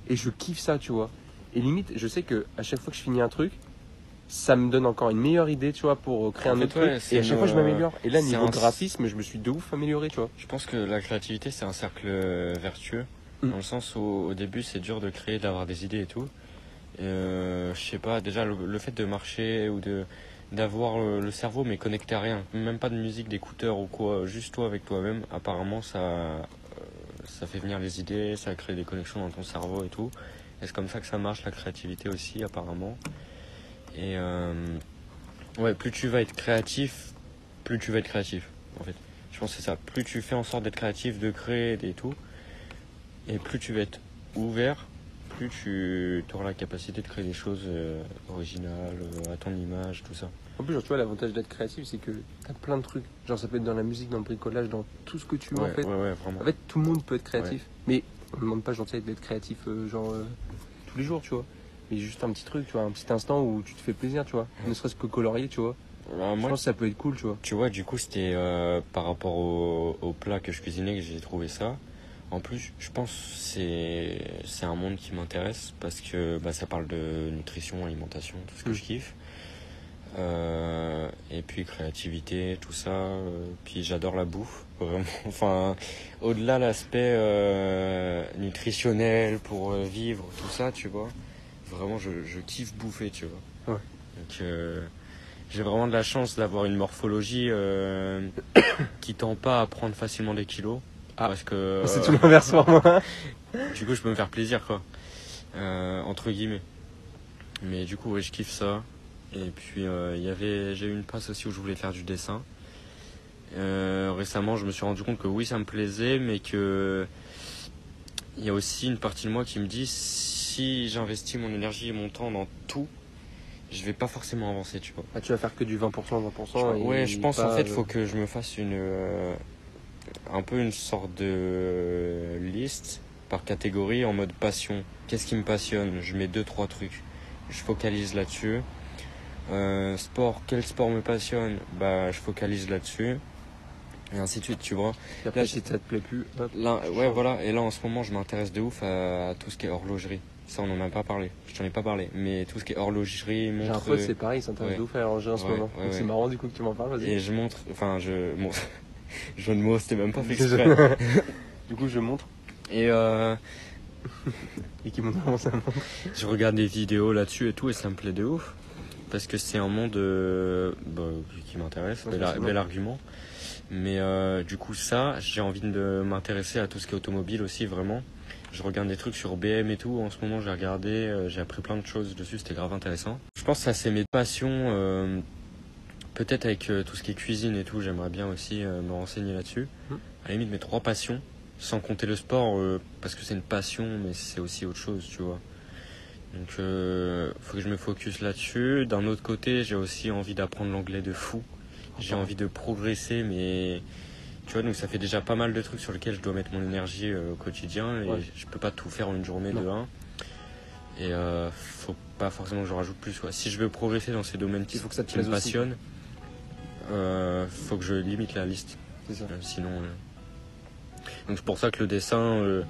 Et je kiffe ça, tu vois. Et limite, je sais que à chaque fois que je finis un truc, ça me donne encore une meilleure idée, tu vois, pour créer En un fait, autre ouais, truc. Et à chaque une, fois, je m'améliore. Et là, niveau un- graphisme, je me suis de ouf amélioré, tu vois. Je pense que la créativité, c'est un cercle euh, vertueux. Mm. Dans le sens où, au début, c'est dur de créer, d'avoir des idées et tout. Euh, je sais pas, déjà, le, le fait de marcher ou de d'avoir le, le cerveau, mais connecté à rien. Même pas de musique, d'écouteurs ou quoi. Juste toi avec toi-même. Apparemment, ça, euh, ça fait venir les idées, ça crée des connexions dans ton cerveau et tout. Et c'est comme ça que ça marche, la créativité aussi, apparemment. Et euh, ouais, plus tu vas être créatif, plus tu vas être créatif, en fait. Je pense que c'est ça. Plus tu fais en sorte d'être créatif, de créer et tout, et plus tu vas être ouvert, plus tu auras la capacité de créer des choses euh, originales, euh, à ton image, tout ça. En plus, genre, tu vois, l'avantage d'être créatif, c'est que t'as plein de trucs. Genre, ça peut être dans la musique, dans le bricolage, dans tout ce que tu veux, Ouais, en fait. ouais, ouais, vraiment. En fait, tout le monde peut être créatif. Mais on ne demande pas, sais, d'être créatif, euh, genre, tous les jours, tu vois. Mais juste un petit truc, tu vois, un petit instant où tu te fais plaisir, tu vois. Ne serait-ce que colorier, tu vois. Bah, Je moi, pense que ça peut être cool, tu vois. tu vois, du coup, c'était par rapport au, au plat que je cuisinais que j'ai trouvé ça. En plus, je pense que c'est c'est un monde qui m'intéresse parce que bah, ça parle de nutrition, alimentation, tout ce que Mm. je kiffe. Euh, et puis créativité, tout ça. euh, puis j'adore la bouffe, vraiment. Enfin, au-delà l'aspect euh, nutritionnel pour vivre, tout ça, tu vois. Vraiment, je, je kiffe bouffer, tu vois. Ouais. Donc, euh, j'ai vraiment de la chance d'avoir une morphologie qui tend pas à prendre facilement des kilos. Ah. Parce que C'est euh, tout l'inverse pour moi. du coup, je peux me faire plaisir, quoi. Euh, entre guillemets. Mais du coup, ouais, je kiffe ça. Et puis, euh, il y avait, j'ai eu une passe aussi où je voulais faire du dessin. Euh, récemment, je me suis rendu compte que oui, ça me plaisait, mais que il y a aussi une partie de moi qui me dit si j'investis mon énergie et mon temps dans tout, je vais pas forcément avancer, tu vois. Ah, tu vas faire que du 20%, 20%. et ouais, je pense pas, en fait, euh, faut que je me fasse une euh, un peu une sorte de liste par catégorie en mode passion. Qu'est-ce qui me passionne? Je mets deux trois trucs. Je focalise là-dessus. Euh, sport, quel sport me passionne? Bah, je focalise là-dessus. Et ainsi de suite, tu vois. Et après, Là, si ça te plaît plus, hop. Là, ouais, voilà. Et là, en ce moment, je m'intéresse de ouf à, à tout ce qui est horlogerie. Ça, on en a pas parlé. Je t'en ai pas parlé. Mais tout ce qui est horlogerie, J'ai un montre. pote, c'est pareil, il s'intéresse ouais. de ouf à l'oranger en ce moment. ouais, c'est marrant du coup que tu m'en parles, vas-y. Et je montre. Enfin, je. Bon, jeu de mots, c'était même pas fait exprès. du coup, je montre. Et euh, Et qui montre comment ça montre? je regarde des vidéos là-dessus et tout, et ça me plaît de ouf. Parce que c'est un monde euh, bah, qui m'intéresse, Ouais, bel, argument. Mais euh, du coup, ça, j'ai envie de m'intéresser à tout ce qui est automobile aussi, vraiment. Je regarde des trucs sur BM et tout. En ce moment, j'ai regardé, euh, j'ai appris plein de choses dessus, c'était grave intéressant. Je pense que ça, c'est mes passions. Peut-être avec euh, tout ce qui est cuisine et tout, j'aimerais bien aussi euh, me renseigner là-dessus. Mhm. À la limite, mes trois passions, sans compter le sport, euh, parce que c'est une passion, mais c'est aussi autre chose, tu vois. Donc, euh, faut que je me focus là-dessus. D'un autre côté, j'ai aussi envie d'apprendre l'anglais de fou. J'ai envie de progresser, mais tu vois, donc ça fait déjà pas mal de trucs sur lesquels je dois mettre mon énergie au quotidien et Ouais. je peux pas tout faire en une journée Non. de 1. Et faut pas forcément que je rajoute plus. quoi. Si je veux progresser dans ces domaines qui, Il faut que ça te qui me passionnent, euh, faut que je limite la liste. C'est ça. Euh, sinon. euh, Donc c'est pour ça que le dessin, euh,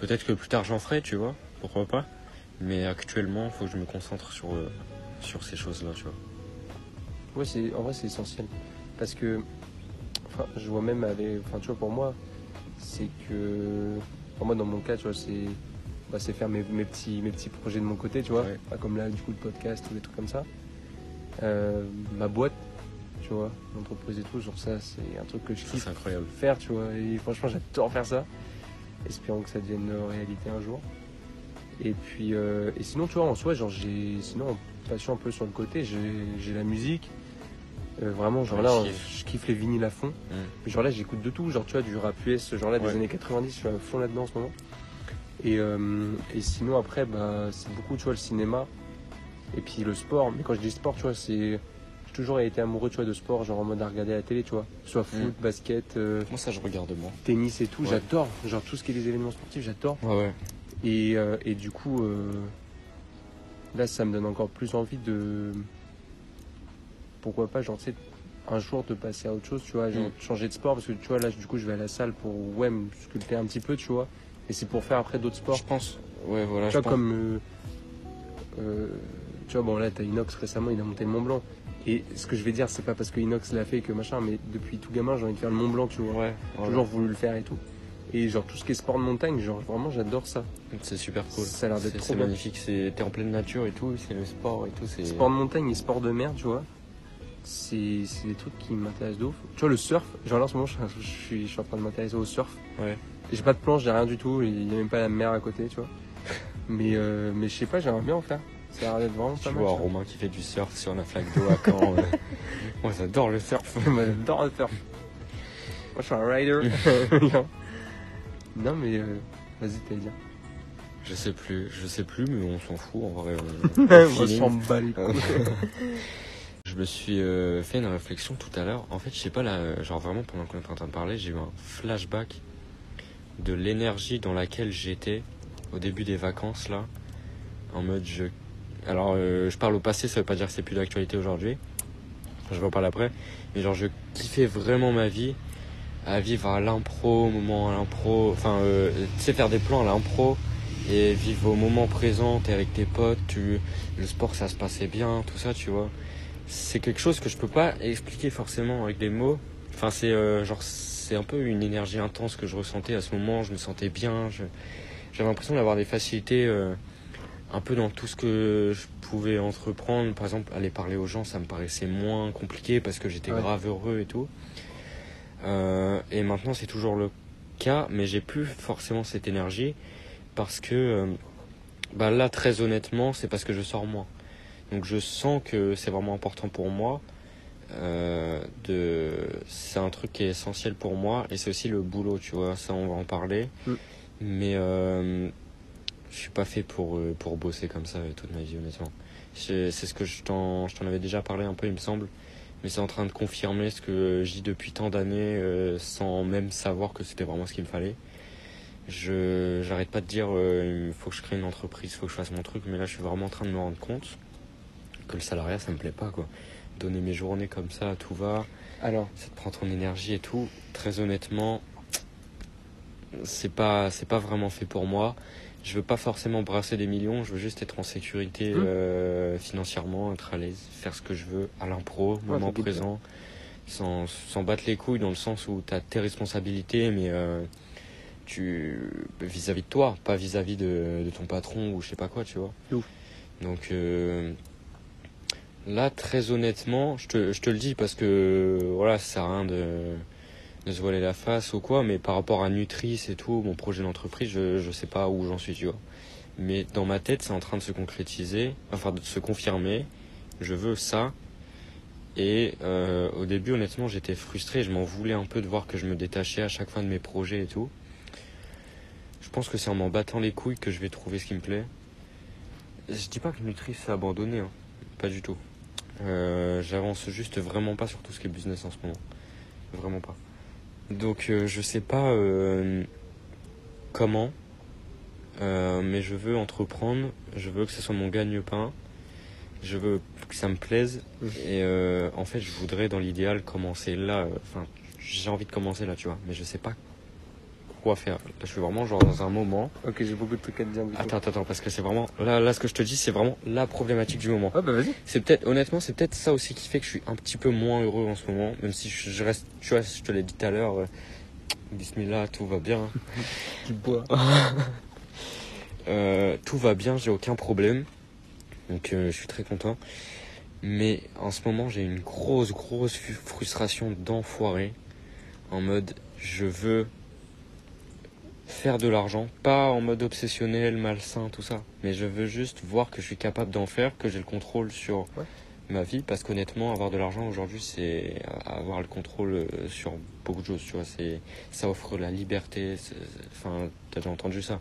peut-être que plus tard j'en ferai, tu vois, pourquoi pas. Mais actuellement, faut que je me concentre sur, sur ces choses-là, tu vois. Ouais, c'est, en vrai, c'est essentiel. Parce que, enfin, je vois même avec, enfin, tu vois, pour moi, c'est que, pour moi, dans mon cas, tu vois, c'est, bah, c'est faire mes, mes petits, mes petits projets de mon côté, tu vois. Ouais. Comme là, du coup, le podcast ou des trucs comme ça. Euh, ma boîte, tu vois, l'entreprise et tout, genre ça, c'est un truc que je kiffe incroyable. faire, tu vois. Et franchement, j'adore faire ça. Espérons que ça devienne réalité un jour. Et puis, euh, et sinon, tu vois, en soi, genre, j'ai, sinon, en passion un peu sur le côté, j'ai, la musique. Euh, vraiment, genre Ouais, là, je euh, kiffe. je kiffe les vinyles à fond. Mais genre là, j'écoute de tout. Genre, tu vois, du rap US, genre là, des Ouais. années 90, je suis à fond là-dedans en ce moment. Et, euh, et sinon, après, bah, c'est beaucoup, tu vois, le cinéma. Et puis le sport. Mais quand je dis sport, tu vois, c'est. J'ai toujours été amoureux, tu vois, de sport, genre en mode à regarder la télé, tu vois. Soit foot, Mm. basket, euh, Moi, ça, je regarde moi. tennis et tout. Ouais. J'adore. Genre tout ce qui est des événements sportifs, j'adore. Ouais, ouais. Et, euh, et du coup, euh, là, ça me donne encore plus envie de. Pourquoi pas, genre, tu sais, un jour de passer à autre chose, tu vois, genre Mm. changer de sport, parce que tu vois, là, du coup, je vais à la salle pour, ouais, me sculpter un petit peu, tu vois, et c'est pour faire après d'autres sports. Je pense. Ouais, voilà. Tu je vois, pense. comme. euh, tu vois, bon, là, t'as Inox récemment, il a monté le Mont Blanc. Et ce que je vais dire, c'est pas parce que Inox l'a fait que machin, mais depuis tout gamin, j'ai envie de faire le Mont Blanc, tu vois. Ouais, voilà. Toujours voulu le faire et tout. Et genre, tout ce qui est sport de montagne, genre, vraiment, j'adore ça. C'est super cool. Ça a l'air d'être trop C'est bien. magnifique. C'est t'es en pleine nature et tout. C'est le sport et tout. C'est. Sport de montagne et sport de mer, tu vois. C'est c'est des trucs qui m'intéressent de ouf. Tu vois, le surf, genre là en ce moment, je, je suis, je suis en train de m'intéresser au surf. Ouais. J'ai pas de planche, j'ai rien du tout, il y a même pas la mer à côté, tu vois. Mais, euh, mais je sais pas, j'aimerais bien en faire. Ça a l'air Tu mal. vois ça. Romain qui fait du surf sur la flaque d'eau à Caen. euh. Moi, j'adore le surf. Moi, J'adore le surf. Moi, je suis un rider. non, mais euh, vas-y, dire. Je sais plus, je sais plus, mais on s'en fout en vrai. on- on Moi, je feeling. s'en bats les couilles. je me suis euh, fait une réflexion tout à l'heure. En fait, je sais pas, là, genre vraiment pendant qu'on était en train de parler, j'ai eu un flashback de l'énergie dans laquelle j'étais au début des vacances, là. En mode, je. Alors, euh, je parle au passé, ça veut pas dire que c'est plus d'actualité aujourd'hui. Je vais en parler après. Mais genre, je kiffais vraiment ma vie à vivre à l'impro, au moment à l'impro. Enfin, euh, tu sais, faire des plans à l'impro et vivre au moment présent, t'es avec tes potes, tu, le sport ça se passait bien, tout ça, tu vois. C'est quelque chose que je peux pas expliquer forcément avec des mots. Enfin, c'est euh, genre, c'est un peu une énergie intense que je ressentais à ce moment, je me sentais bien, j'avais l'impression d'avoir des facilités euh, un peu dans tout ce que je pouvais entreprendre. Par exemple, aller parler aux gens, ça me paraissait moins compliqué parce que j'étais Ouais. grave heureux et tout. Euh, et maintenant, c'est toujours le cas, mais j'ai plus forcément cette énergie parce que euh, bah là, très honnêtement, c'est parce que je sors moins. Donc je sens que c'est vraiment important pour moi. Euh, de... C'est un truc qui est essentiel pour moi et c'est aussi le boulot, tu vois. Ça, on va en parler. Mm. Mais je suis pas fait pour, euh, pour bosser comme ça toute ma vie, honnêtement. C'est ce que je t'en avais déjà parlé un peu, il me semble. Mais c'est en train de confirmer ce que je dis depuis tant d'années euh, sans même savoir que c'était vraiment ce qu'il me fallait. Je j'arrête pas de dire euh, il faut que je crée une entreprise, il faut que je fasse mon truc, mais là je suis vraiment en train de me rendre compte que le salariat ça me plaît pas quoi. Donner mes journées comme ça, tout va, Alors, ça te prend ton énergie et tout. Très honnêtement, c'est pas c'est pas vraiment fait pour moi. Je veux pas forcément brasser des millions, je veux juste être en sécurité Mmh. euh, financièrement, être à l'aise, faire ce que je veux à l'impro, moment présent, sans, sans battre les couilles dans le sens où tu as tes responsabilités, mais euh, tu vis-à-vis de toi, pas vis-à-vis de, de ton patron ou je sais pas quoi, tu vois. Ouf. Donc euh, là, très honnêtement, je te, je te le dis parce que voilà, ça sert à rien de se voiler la face ou quoi, mais par rapport à Nutris et tout, mon projet d'entreprise, je, je sais pas où j'en suis, tu vois. Mais dans ma tête, c'est en train de se concrétiser, enfin de se confirmer. Je veux ça. Et euh, au début, honnêtement, j'étais frustré. Je m'en voulais un peu de voir que je me détachais à chaque fin de mes projets et tout. Je pense que c'est en m'en battant les couilles que je vais trouver ce qui me plaît. Je dis pas que Nutri c'est abandonné, hein. pas du tout. Euh, J'avance juste vraiment pas sur tout ce qui est business en ce moment. Vraiment pas. Donc euh, je sais pas euh, comment, euh, mais je veux entreprendre, je veux que ce soit mon gagne-pain, je veux que ça me plaise, Mhm. et en fait je voudrais dans l'idéal commencer là, enfin j'ai envie de commencer là, tu vois, mais je sais pas quoi faire. Là, je suis vraiment genre dans un moment. ok, j'ai beaucoup de trucs à te dire. Attends, attends, attends, parce que c'est vraiment là, là ce que je te dis, c'est vraiment la problématique du moment. Ah bah vas-y. C'est peut-être, honnêtement, c'est peut-être ça aussi qui fait que je suis un petit peu moins heureux en ce moment, même si je, je reste, tu vois, je te l'ai dit tout à l'heure, euh, Bismillah, tout va bien. Tu bois. Euh, tout va bien, j'ai aucun problème. Donc euh, je suis très content. Mais en ce moment, j'ai une grosse, grosse frustration d'enfoiré. En mode, je veux faire de l'argent, pas en mode obsessionnel, malsain, tout ça. Mais je veux juste voir que je suis capable d'en faire, que j'ai le contrôle sur Ouais. ma vie. Parce qu'honnêtement, avoir de l'argent aujourd'hui, c'est avoir le contrôle euh, sur beaucoup de choses. Tu vois, c'est ça offre la liberté. Enfin, t'as déjà entendu ça.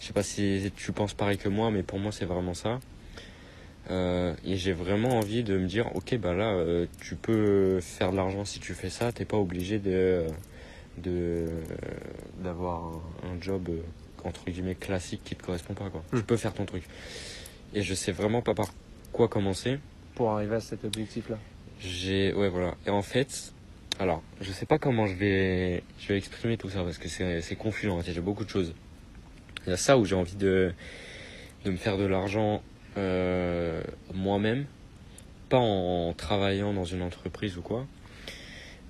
Je sais pas si tu penses pareil que moi, mais pour moi, c'est vraiment ça. Euh, et j'ai vraiment envie de me dire, ok, bah là, euh, tu peux faire de l'argent si tu fais ça. T'es pas obligé de de d'avoir un, un job euh, entre guillemets classique qui te correspond pas quoi. Hmm. Tu peux faire ton truc. Et je sais vraiment pas par quoi commencer. Pour arriver à cet objectif-là. J'ai ouais voilà. Et en fait, alors je sais pas comment je vais je vais exprimer tout ça parce que c'est c'est confus en fait. J'ai beaucoup de choses. Il y a ça où j'ai envie de de me faire de l'argent euh, moi-même, pas en travaillant dans une entreprise ou quoi.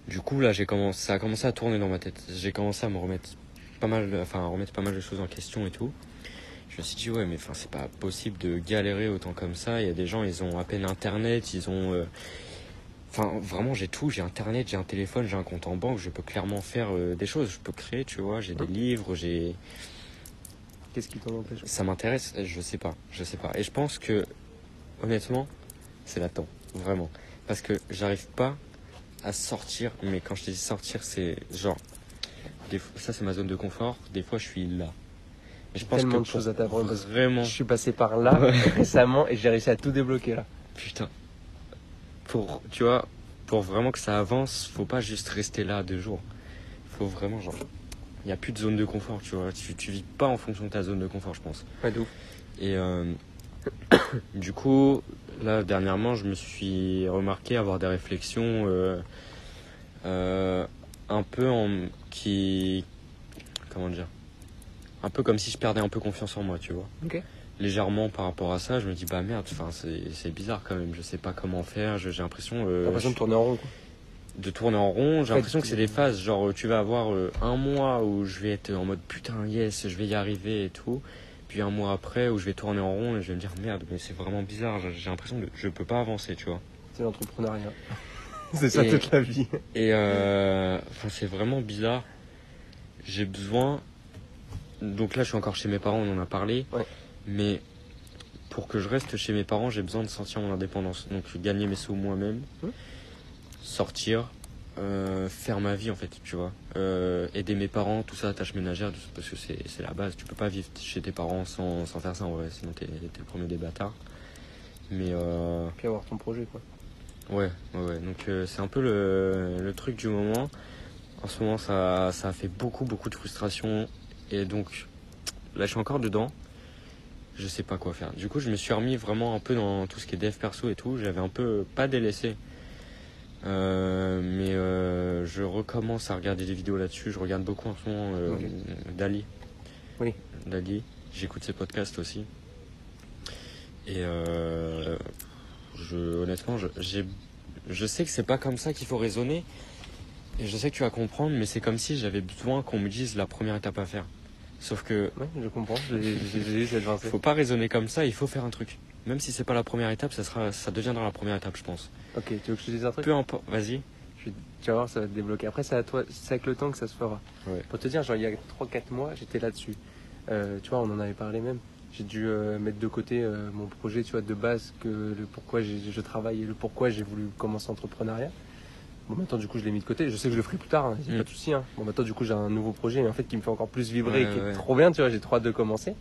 Du coup là j'ai commencé ça a commencé à tourner dans ma tête. J'ai commencé à me remettre pas mal enfin à remettre pas mal de choses en question et tout. Je me suis dit ouais mais enfin c'est pas possible de galérer autant comme ça. Il y a des gens ils ont à peine internet, ils ont euh, Enfin, vraiment, j'ai tout. J'ai internet, j'ai un téléphone, j'ai un compte en banque. Je peux clairement faire euh, des choses. Je peux créer, tu vois. J'ai des livres, j'ai. Qu'est-ce qui t'en empêche? Ça m'intéresse. Je sais pas. Je sais pas. Et je pense que, honnêtement, c'est latent. Vraiment. Parce que j'arrive pas à sortir. Mais quand je te dis sortir, c'est genre. Des fois, ça, c'est ma zone de confort. Des fois, je suis là. Mais je pense Tellement que de choses à t'apprendre, Vraiment. Je suis passé par là récemment et j'ai réussi à tout débloquer là. Putain. pour, tu vois, pour vraiment que ça avance, faut pas juste rester là deux jours. Faut vraiment, genre, il n'y a plus de zone de confort, tu vois. Tu, tu vis pas en fonction de ta zone de confort, je pense. Ouais, ouf. Et euh, du coup, là, dernièrement, je me suis remarqué avoir des réflexions euh, euh, un peu en. qui. comment dire Un peu comme si je perdais un peu confiance en moi, tu vois. Ok. Légèrement par rapport à ça, je me dis, bah merde, enfin, c'est c'est bizarre quand même, je sais pas comment faire, j'ai l'impression. euh, T'as l'impression de tourner en rond, quoi. de tourner en rond. J'ai Ouais, l'impression que c'est des phases. Genre, tu vas avoir euh, un mois où je vais être en mode putain, yes, je vais y arriver et tout. Puis un mois après où je vais tourner en rond et je vais me dire merde, mais c'est vraiment bizarre. J'ai l'impression que je peux pas avancer, tu vois. C'est l'entrepreneuriat. c'est ça Et- toute la vie. Et euh, enfin, c'est vraiment bizarre. J'ai besoin. Donc là, je suis encore chez mes parents, on en a parlé. Ouais. Mais pour que je reste chez mes parents, j'ai besoin de sentir mon indépendance. Donc gagner mes sous moi-même, Ouais. sortir, euh, faire ma vie en fait, tu vois. Euh, aider mes parents, tout ça, tâches ménagères, tout- parce que c'est la base. Tu peux pas vivre chez tes parents sans, sans faire ça vrai, sinon t'es t'es le premier des bâtards. Mais euh, Puis avoir ton projet, quoi. Ouais, ouais, ouais. Donc euh, c'est un peu le, le truc du moment. En ce moment, ça, ça a fait beaucoup, beaucoup de frustration. Et donc, là, je suis encore dedans. Je sais pas quoi faire. Du coup, je me suis remis vraiment un peu dans tout ce qui est dev perso et tout. J'avais un peu pas délaissé. Euh, mais euh, je recommence à regarder des vidéos là-dessus. Je regarde beaucoup en ce moment euh. Dali. Oui. Dali. J'écoute ses podcasts aussi. Et je, honnêtement, je, sais que c'est pas comme ça qu'il faut raisonner. Et je sais que tu vas comprendre, mais c'est comme si j'avais besoin qu'on me dise la première étape à faire. Sauf que Ouais, je comprends. J'ai eu cette pensée. faut pas raisonner comme ça, il faut faire un truc. Même si c'est pas la première étape, ça sera, ça deviendra la première étape, je pense. Ok, tu veux que je te dise un truc? Peu importe, vas-y. Tu vas voir, ça va te débloquer. Après, c'est avec le temps que ça se fera. Ouais. Pour te dire, genre, il y a 3-4 mois, j'étais là-dessus. Euh, tu vois, on en avait parlé même. J'ai dû euh, mettre de côté euh, mon projet, tu vois, de base, que le pourquoi je travaille et le pourquoi j'ai voulu commencer l'entrepreneuriat. Bon, maintenant, du coup, je l'ai mis de côté. Je sais que je le ferai plus tard, hein, c'est Mm. pas de souci. Hein. Bon, maintenant, du coup, j'ai un nouveau projet, mais en fait, qui me fait encore plus vibrer, Ouais, qui est trop bien, tu vois, j'ai trop hâte de commencer.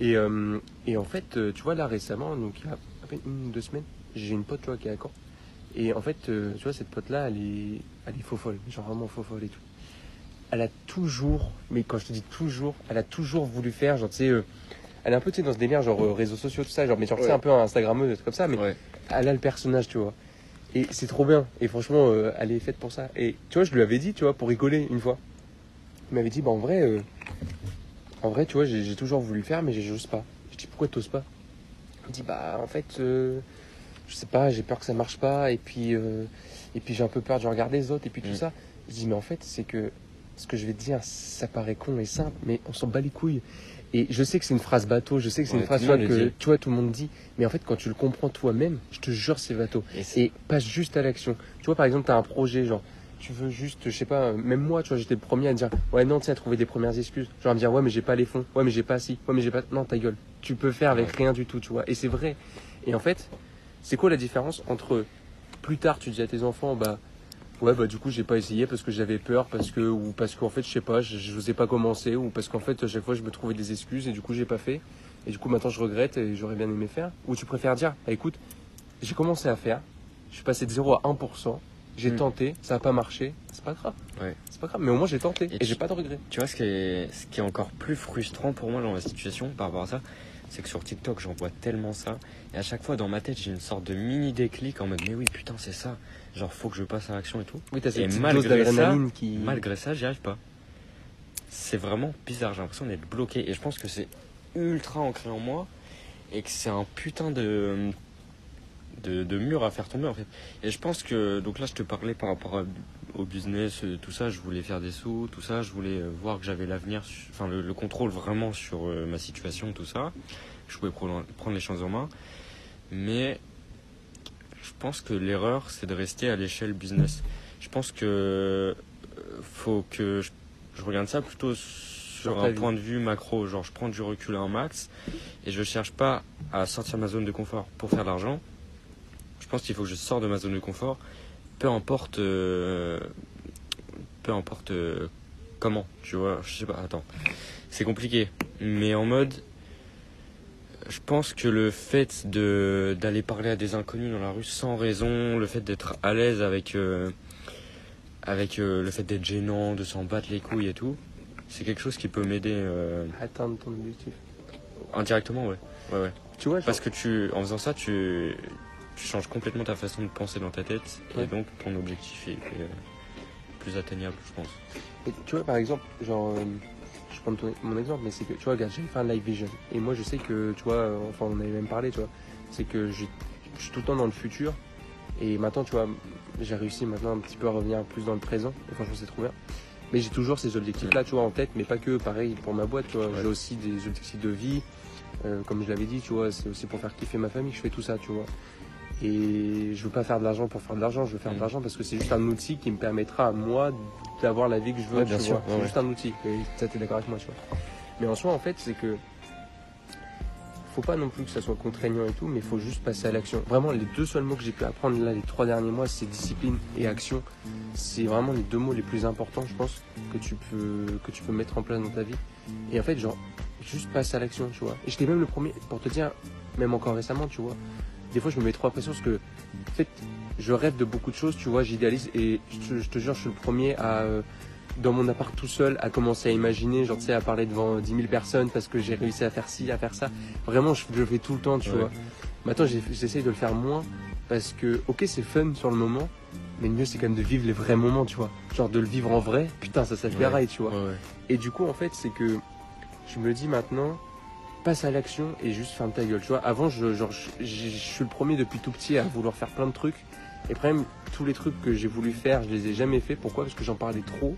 Et, euh, et en fait, euh, tu vois, là, récemment, donc il y a à peine une ou deux semaines, j'ai une pote, tu vois, qui est à Caen. Et en fait, euh, tu vois, cette pote-là, elle est, elle est faux folle, genre vraiment faux folle et tout. Elle a toujours, mais quand je te dis toujours, elle a toujours voulu faire, genre, tu sais, euh, elle est un peu, tu sais, dans ce délire, genre, réseaux sociaux, tout ça, genre, mais genre, tu sais, Ouais. un peu Instagrammeuse, des trucs comme ça, mais Ouais. elle a le personnage, tu vois. Et c'est trop bien. Et franchement, euh, elle est faite pour ça. Et tu vois, je lui avais dit, tu vois, pour rigoler une fois. Il m'avait dit, bah en vrai, en vrai, tu vois, j'ai toujours voulu le faire, mais j'ose pas. Je dis, pourquoi t'oses pas? Il dit, bah en fait, euh, je sais pas, j'ai peur que ça marche pas. Et puis, euh, et puis j'ai un peu peur du regard des autres. Et puis tout Mm. ça. Je dis, mais en fait, c'est que ce que je vais te dire, ça paraît con et simple, mais on s'en bat les couilles. Et je sais que c'est une phrase bateau, je sais que c'est une phrase que tu vois, tout le monde dit. Mais en fait, quand tu le comprends toi-même, je te jure, c'est bateau Et et passe juste à l'action. Tu vois, par exemple, tu as un projet, genre, tu veux juste, je sais pas, même moi, tu vois, j'étais le premier à dire, ouais, non, tu sais, à trouver des premières excuses. Genre à me dire, ouais, mais j'ai pas les fonds, ouais, mais j'ai pas ci, ouais, mais j'ai pas. Non, ta gueule. Tu peux faire avec rien du tout, tu vois. Et c'est vrai. Et en fait, c'est quoi la différence entre plus tard, tu dis à tes enfants, bah, ouais, bah, du coup, j'ai pas essayé parce que j'avais peur, parce que, ou parce qu'en fait, je sais pas, je n'osais pas commencer, ou parce qu'en fait, à chaque fois, je me trouvais des excuses et du coup, j'ai pas fait. Et du coup, maintenant, je regrette et j'aurais bien aimé faire. Ou tu préfères dire, bah, écoute, j'ai commencé à faire, je suis passé de 0 à 1%, j'ai Mm. tenté, ça n'a pas marché, c'est pas grave. Ouais. C'est pas grave, mais au moins j'ai tenté Et et, j'ai pas de regrets. Tu vois, ce qui, est, ce qui est encore plus frustrant pour moi dans la situation par rapport à ça, c'est que sur TikTok, j'en vois tellement ça. Et à chaque fois, dans ma tête, j'ai une sorte de mini déclic en mode, mais oui, putain, c'est ça. Genre, faut que je passe à l'action et tout. Oui, t'as Et malgré qui. Malgré ça, j'y arrive pas. C'est vraiment bizarre, j'ai l'impression d'être bloqué. Et je pense que c'est ultra ancré en moi et que c'est un putain de, de, de mur à faire tomber en fait. Et je pense que, donc là, je te parlais par rapport à- au business, euh, tout ça, je voulais faire des sous, tout ça, je voulais euh, voir que j'avais l'avenir, enfin le, le contrôle vraiment sur euh, ma situation, tout ça. Je pouvais prendre prendre les choses en main. Mais je pense que l'erreur, c'est de rester à l'échelle business. Je pense que faut que je, je regarde ça plutôt sur un vie. point de vue macro. Genre, je prends du recul à un max et je cherche pas à sortir ma zone de confort pour faire de l'argent. Je pense qu'il faut que je sorte de ma zone de confort, peu importe, euh, peu importe euh, comment. Tu vois, je sais pas. Attends, c'est compliqué, mais en mode je pense que le fait de d'aller parler à des inconnus dans la rue sans raison, le fait d'être à l'aise avec euh, avec le fait d'être gênant, de s'en battre les couilles et tout, c'est quelque chose qui peut m'aider Atteindre ton objectif. indirectement, ouais. Ouais, ouais. Tu vois, Parce que tu, en faisant ça, tu, tu changes complètement ta façon de penser dans ta tête Ouais. et donc ton objectif est, euh, plus atteignable, je pense. Et tu vois, par exemple, genre, euh, je prends ton- mon exemple, mais c'est que, tu vois, regarde, j'ai fait un live vision. Et moi, je sais que, tu vois, euh, enfin, on avait même parlé, tu vois, c'est que je suis tout le temps dans le futur. Et maintenant, tu vois, j'ai réussi maintenant un petit peu à revenir plus dans le présent. Et franchement, c'est trop bien. Mais j'ai toujours ces objectifs-là, tu vois, en tête, mais pas que, pareil, pour ma boîte, tu vois. Ouais. J'ai aussi des objectifs de vie. Euh, comme je l'avais dit, tu vois, c'est aussi pour faire kiffer ma famille que je fais tout ça, tu vois. Et je veux pas faire de l'argent pour faire de l'argent, je veux faire de Mm. l'argent parce que c'est juste un outil qui me permettra à moi d'avoir la vie que je veux, Ouais, tu bien vois. sûr, c'est juste un outil. Et ça, t'es d'accord avec moi, tu vois. Mais en soi, en fait, c'est que faut pas non plus que ça soit contraignant et tout, mais il faut juste passer à l'action. Vraiment, les deux seuls mots que j'ai pu apprendre là les trois derniers mois, c'est discipline et action. C'est vraiment les deux mots les plus importants, je pense, que tu peux que tu peux mettre en place dans ta vie. Et en fait, genre, juste passer à l'action, tu vois. Et j'étais même le premier, pour te dire, même encore récemment, tu vois. Des fois, je me mets trop la pression parce que, en fait, je rêve de beaucoup de choses, tu vois, j'idéalise et je te, je te jure, je suis le premier à, euh, dans mon appart tout seul, à commencer à imaginer, genre, tu sais, à parler devant 10 000 personnes parce que j'ai réussi à faire ci, à faire ça. Vraiment, je, je le fais tout le temps, tu Ouais. vois. Maintenant, j'essaye de le faire moins parce que, ok, c'est fun sur le moment, mais le mieux, c'est quand même de vivre les vrais moments, tu vois. Genre, de le vivre en vrai, putain, ça, ça Ouais. tu vois. Ouais. Et du coup, en fait, c'est que je me dis maintenant, passe à l'action et juste ferme ta gueule. Tu vois, avant, je, genre, je, je- je suis le premier depuis tout petit à vouloir faire plein de trucs. Et après, même, tous les trucs que j'ai voulu faire, je les ai jamais fait. Pourquoi? Parce que j'en parlais trop.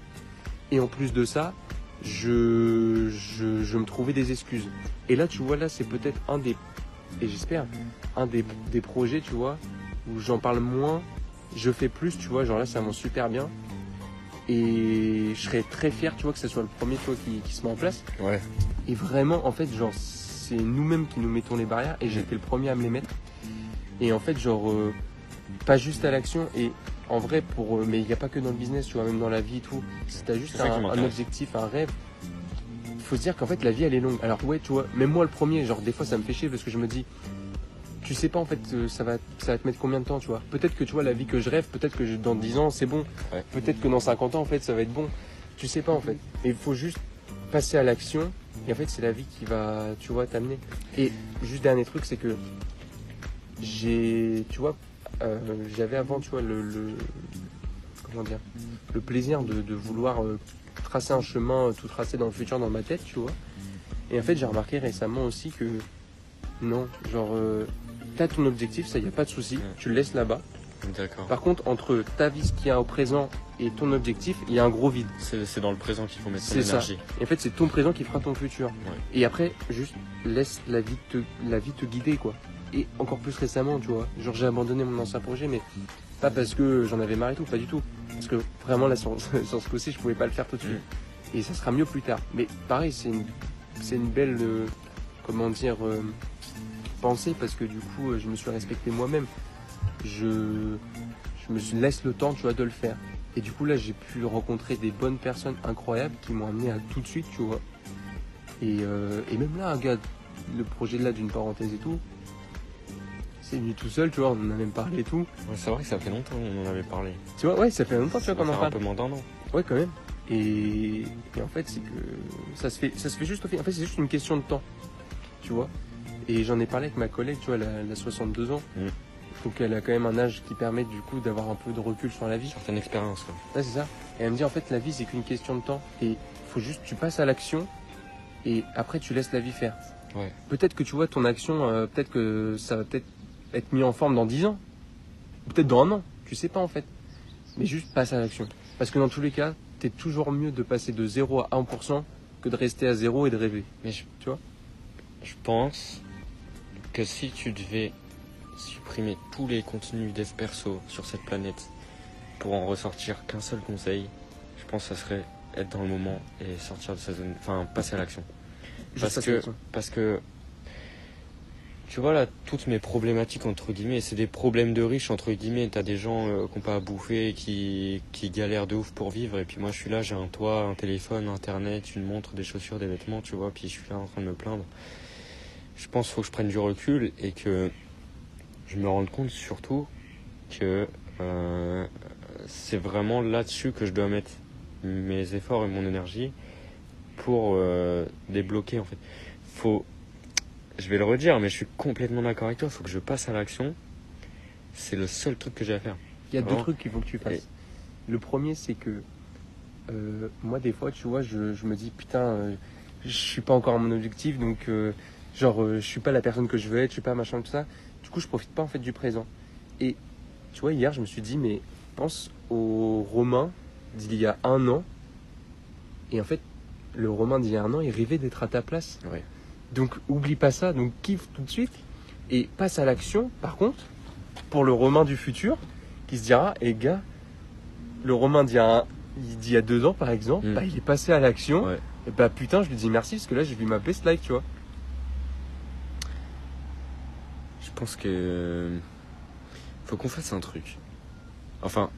Et en plus de ça, je, je, je me trouvais des excuses. Et là, tu vois, là, c'est peut-être un des, et j'espère, un des, des projets, tu vois, où j'en parle moins, je fais plus, tu vois, genre là, ça avance super bien. Et je serais très fier, tu vois, que ce soit le premier, tu vois, qui, qui se met en place. Ouais. Et vraiment, en fait, genre, c'est nous-mêmes qui nous mettons les barrières et j'étais le premier à me les mettre. Et en fait, genre, euh, pas juste à l'action et en vrai, pour, euh, mais il n'y a pas que dans le business, tu vois, même dans la vie et tout. Si t'as juste un, objectif, un rêve, faut se dire qu'en fait, la vie, elle est longue. Alors, ouais, tu vois, même moi, le premier, genre, des fois, ça me fait chier parce que je me dis, tu sais pas, en fait, euh, ça va, ça va te mettre combien de temps, tu vois. Peut-être que, tu vois, la vie que je rêve, peut-être que je- dans 10 ans, c'est bon. Ouais. Peut-être que dans 50 ans, en fait, ça va être bon. Tu sais pas, en fait. Et il faut juste passer à l'action. Et en fait, c'est la vie qui va, tu vois, t'amener. Et juste dernier truc, c'est que j'ai, tu vois, euh, j'avais avant, tu vois, le, comment dire, le plaisir de, vouloir euh, tracer un chemin euh, tout tracé dans le futur dans ma tête, tu vois. Et en fait, j'ai remarqué récemment aussi que non, genre, t'as ton objectif, ça y a pas de souci, tu le laisses là-bas. Par contre, entre ta vie, ce qu'il y a au présent et ton objectif, il y a un gros vide. C'est dans le présent qu'il faut mettre son C'est ça. énergie. Et en fait, c'est ton présent qui fera ton futur. Et après, juste laisse la vie te, la vie te guider, quoi. Et encore plus récemment, tu vois. Genre, j'ai abandonné mon ancien projet, mais pas parce que j'en avais marre et tout, pas du tout. Parce que vraiment, là, sur, sur ce coup-ci, je pouvais pas le faire tout de suite. Et ça sera mieux plus tard. Mais pareil, c'est une, c'est une belle, euh, comment dire, euh, pensée, parce que du coup, euh, je me suis respecté moi-même. Je, je me laisse le temps, tu vois, de le faire. Et du coup, là, j'ai pu rencontrer des bonnes personnes incroyables qui m'ont amené à tout de suite, tu vois. Et, euh, et même là, gars, le projet de là d'une parenthèse et tout, c'est venu tout seul, tu vois, on en a même parlé et tout. Ouais, c'est vrai que ça fait longtemps qu'on en avait parlé. Tu vois, ouais, ça fait longtemps, tu vois, qu'on en faire un parle. peu moins d'un an. Ouais, quand même. Et, et en fait, c'est que ça se fait, ça se fait juste au. En fait, c'est juste une question de temps, tu vois. Et j'en ai parlé avec ma collègue, tu vois, elle a, elle a 62 ans. Mm. Donc elle a quand même un âge qui permet du coup d'avoir un peu de recul sur la vie. Certaine expérience. quoi. Ouais, c'est ça. Et elle me dit en fait la vie c'est qu'une question de temps et faut juste tu passes à l'action et après tu laisses la vie faire. Ouais. Peut-être que tu vois ton action, euh, peut-être que ça va peut-être être mis en forme dans 10 ans, peut-être dans un an, tu sais pas en fait. Mais juste passe à l'action. Parce que dans tous les cas, t'es toujours mieux de passer de 0 à 1% que de rester à 0 et de rêver. Mais je, Tu vois? je pense que si tu devais supprimer tous les contenus dev perso sur cette planète pour en ressortir qu'un seul conseil, je pense que ça serait être dans le moment et sortir de sa zone, enfin passer à l'action. Parce que, parce que, tu vois là, toutes mes problématiques entre guillemets, c'est des problèmes de riches entre guillemets. T'as des gens euh, qui n'ont pas à bouffer, qui, qui galèrent de ouf pour vivre, et puis moi je suis là, j'ai un toit, un téléphone, internet, une montre, des chaussures, des vêtements, tu vois, puis je suis là en train de me plaindre. je pense qu'il faut que je prenne du recul et que je me rende compte surtout que euh, c'est vraiment là-dessus que je dois mettre mes efforts et mon énergie pour euh, débloquer en fait. Faut, je vais le redire, mais je suis complètement d'accord avec toi. Il faut que je passe à l'action. C'est le seul truc que j'ai à faire. Il y a deux trucs qu'il faut que tu fasses. Et- Le premier, c'est que euh, moi, des fois, tu vois, je, je me dis, putain, je suis pas encore à mon objectif, donc, genre, je suis pas la personne que je veux être, je suis pas machin, tout ça. Du coup, je profite pas en fait du présent. Et tu vois, hier, je me suis dit, mais pense au Romain d'il y a un an. Et en fait, le Romain d'il y a un an, il rêvait d'être à ta place. Ouais. Donc, oublie pas ça, donc kiffe tout de suite. Et passe à l'action, par contre, pour le Romain du futur, qui se dira, et gars, le Romain d'il y a, un- il- d'il y a deux ans, par exemple, Mm. bah, il est passé à l'action. Ouais. Et bah putain, je lui dis merci parce que là, j'ai vu ma best life, tu vois. Je pense que faut qu'on fasse un truc. Enfin,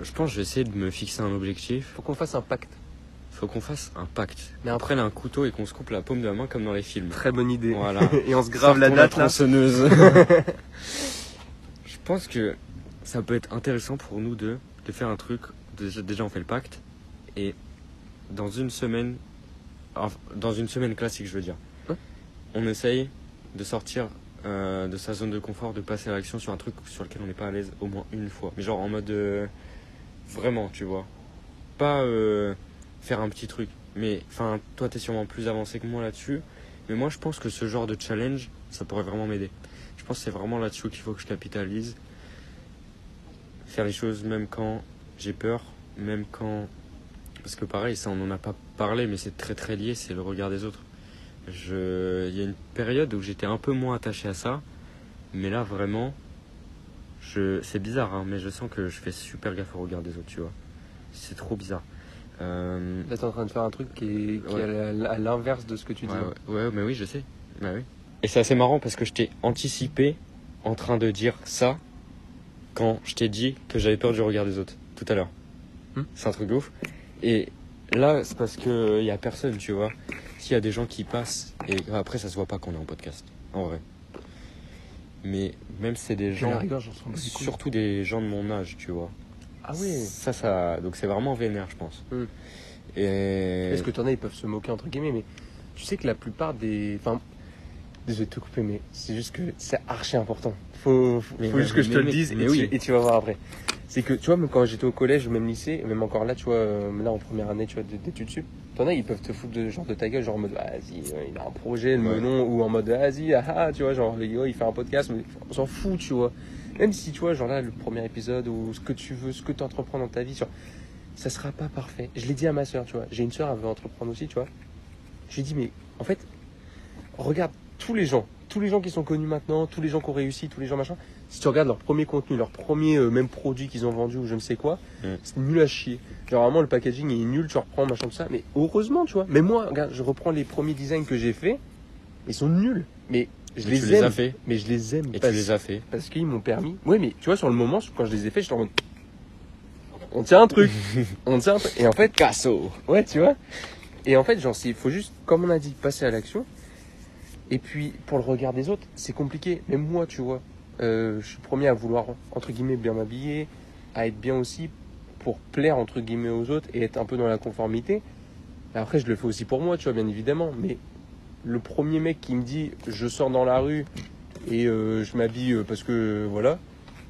je pense que je vais essayer de me fixer un objectif. Faut qu'on fasse un pacte. Faut qu'on fasse un pacte. Mais on un- prenne un couteau et qu'on se coupe la paume de la main comme dans les films. Très bonne idée. Voilà. Et on se grave la date là. tronçonneuse. je pense que ça peut être intéressant pour nous deux de faire un truc. Déjà, déjà, on fait le pacte. Et dans une semaine, enfin, dans une semaine classique, je veux dire, on essaye de sortir euh, de sa zone de confort, de passer à l'action sur un truc sur lequel on n'est pas à l'aise au moins une fois. Mais genre en mode euh, vraiment, tu vois. Pas euh, faire un petit truc. Mais enfin, toi, t'es sûrement plus avancé que moi là-dessus. Mais moi, je pense que ce genre de challenge, ça pourrait vraiment m'aider. Je pense que c'est vraiment là-dessus qu'il faut que je capitalise. Faire les choses même quand j'ai peur, même quand. Parce que pareil, ça, on n'en a pas parlé, mais c'est très très lié, c'est le regard des autres. Je... Il y a une période où j'étais un peu moins attaché à ça, mais là, vraiment, je... c'est bizarre, hein, mais je sens que je fais super gaffe au regard des autres, tu vois. C'est trop bizarre. Euh, Là, t'es en train de faire un truc qui est, qui est Ouais. à l'inverse de ce que tu dis. Ouais, ouais, ouais, mais oui, je sais. Bah oui. Et c'est assez marrant parce que je t'ai anticipé en train de dire ça quand je t'ai dit que j'avais peur du regard des autres tout à l'heure. Hmm. C'est un truc de ouf. Et là, c'est parce que y a personne, tu vois. S'il y a des gens qui passent, et après, ça se voit pas qu'on est en podcast, en vrai. Mais même si c'est des gens, rigueur, surtout des gens de mon âge, tu vois. Ah ouais. Ça, ça, donc c'est vraiment vénère, je pense. Hmm. Et Est-ce que t'en as, ils peuvent se moquer entre guillemets, mais tu sais que la plupart des. Enfin, désolé de te couper, mais c'est juste que c'est archi important. Faut, faut, Mais faut ouais, juste que je te le dise et, oui. tu, et tu vas voir après. C'est que tu vois, même quand j'étais au collège ou même lycée, même encore là, tu vois, euh, là en première année, tu vois, d'études sup, t'en as, ils peuvent te foutre de, genre de ta gueule, genre en mode, ah, vas-y, il a un projet, le Ouais. melon, ou en mode, vas-y, ah, ah, tu vois, genre, il fait un podcast, mais on s'en fout, tu vois. Même si, tu vois, genre là, le premier épisode, ou ce que tu veux, ce que tu entreprends dans ta vie, genre, ça sera pas parfait. Je l'ai dit à ma soeur, tu vois. J'ai une soeur, elle veut entreprendre aussi, tu vois. Je lui ai dit, mais en fait, regarde tous les gens, tous les gens qui sont connus maintenant, tous les gens qui ont réussi, tous les gens machin. Si tu regardes leur premier contenu, leur premier euh, même produit qu'ils ont vendu ou je ne sais quoi, Mm. c'est nul à chier. Genre vraiment le packaging est nul, tu reprends machin tout ça. Mais heureusement, tu vois. Mais moi, regarde, je reprends les premiers designs que j'ai faits, ils sont nuls. Mais je Mais les tu aime. les as fait. Mais je les aime Et tu les as fait. parce qu'ils m'ont permis. Oui, mais tu vois, sur le moment, quand je les ai faits, j'étais en mode. On tient un truc. on tient un truc. Et en fait, Casso Ouais, tu vois. Et en fait, genre, il faut juste, comme on a dit, passer à l'action. Et puis, pour le regard des autres, c'est compliqué. Même moi, tu vois, euh, je suis le premier à vouloir, entre guillemets, bien m'habiller, à être bien aussi pour plaire, entre guillemets, aux autres et être un peu dans la conformité. Après, je le fais aussi pour moi, tu vois, bien évidemment. Mais le premier mec qui me dit, je sors dans la rue et euh, je m'habille euh, parce que, voilà.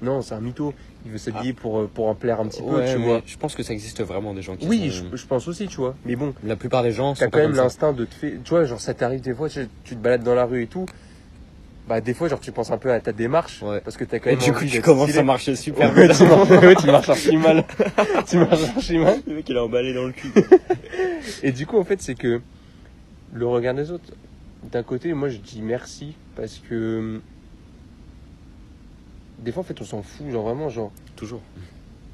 Non, c'est un mytho. Il veut s'habiller pour, euh, pour en plaire un petit peu, tu vois. je pense que ça existe vraiment des gens qui Oui, sont- je, je pense aussi, tu vois. Mais bon, La plupart des gens sont quand même l'instinct de te faire. Tu vois, genre ça t'arrive des fois, tu, tu te balades dans la rue et tout. Bah, des fois, genre tu penses un peu à ta démarche. Ouais. Parce que t'as quand Et même. du coup, tu commences stylé. à marcher super Ouais, bien. tu, marches, ouais, tu marches archi mal. tu marches archi mal. Le mec, il a emballé dans le cul. Et du coup, en fait, c'est que le regard des autres, d'un côté, moi je dis merci parce que. Des fois, en fait, on s'en fout, genre vraiment, genre. Toujours.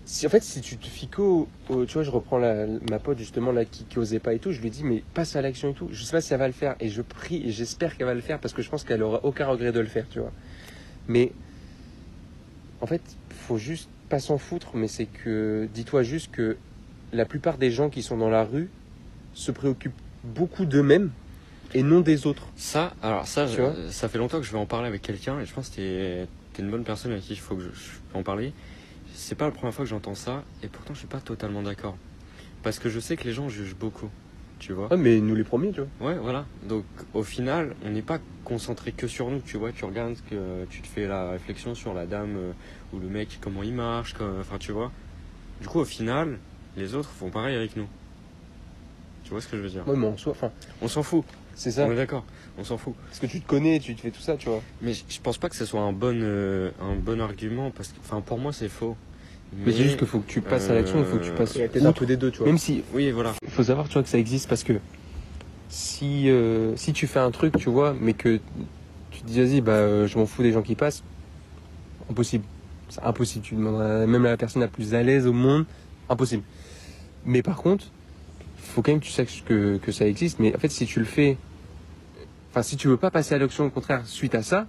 Si, en fait, si tu te fies qu'au. au- Tu vois, je reprends la, ma pote justement là qui, qui osait pas et tout. Je lui dis, mais passe à l'action et tout. Je sais pas si elle va le faire. Et je prie et j'espère qu'elle va le faire parce que je pense qu'elle aura aucun regret de le faire, tu vois. Mais. En fait, faut juste pas s'en foutre. Mais c'est que. Dis-toi juste que la plupart des gens qui sont dans la rue se préoccupent beaucoup d'eux-mêmes. et non des autres. Ça, alors ça, je- ça fait longtemps que je vais en parler avec quelqu'un et je pense que t'es t'es une bonne personne avec qui il faut que je, je peux en parler. C'est pas la première fois que j'entends ça et pourtant je suis pas totalement d'accord. Parce que je sais que les gens jugent beaucoup, tu vois. Ah, mais nous les premiers, tu vois. Ouais, voilà. Donc au final, on n'est pas concentré que sur nous, tu vois. Tu regardes que tu te fais la réflexion sur la dame euh, ou le mec, comment il marche, comme- enfin tu vois. Du coup, au final, les autres font pareil avec nous. Tu vois ce que je veux dire? Ouais, mais en soi, enfin, On s'en fout. C'est ça. On est d'accord. On s'en fout. Parce que tu te connais, tu te fais tout ça, tu vois. Mais je je pense pas que ce soit un bon, euh, un bon argument parce que, enfin, pour moi, c'est faux. Mais, c'est juste qu'il faut que tu passes à l'action, il faut que tu euh, passes il y a peut-être un peu des deux, tu vois. Même si, Oui, voilà. il faut savoir, tu vois, que ça existe parce que si, euh, si tu fais un truc, tu vois, mais que tu te dis, vas-y, bah, euh, je m'en fous des gens qui passent, impossible. C'est impossible. Tu demanderas même à la personne la plus à l'aise au monde, impossible. Mais par contre, faut quand même que tu saches que, que ça existe. Mais en fait, si tu le fais, enfin, si tu veux pas passer à l'action, au contraire, suite à ça,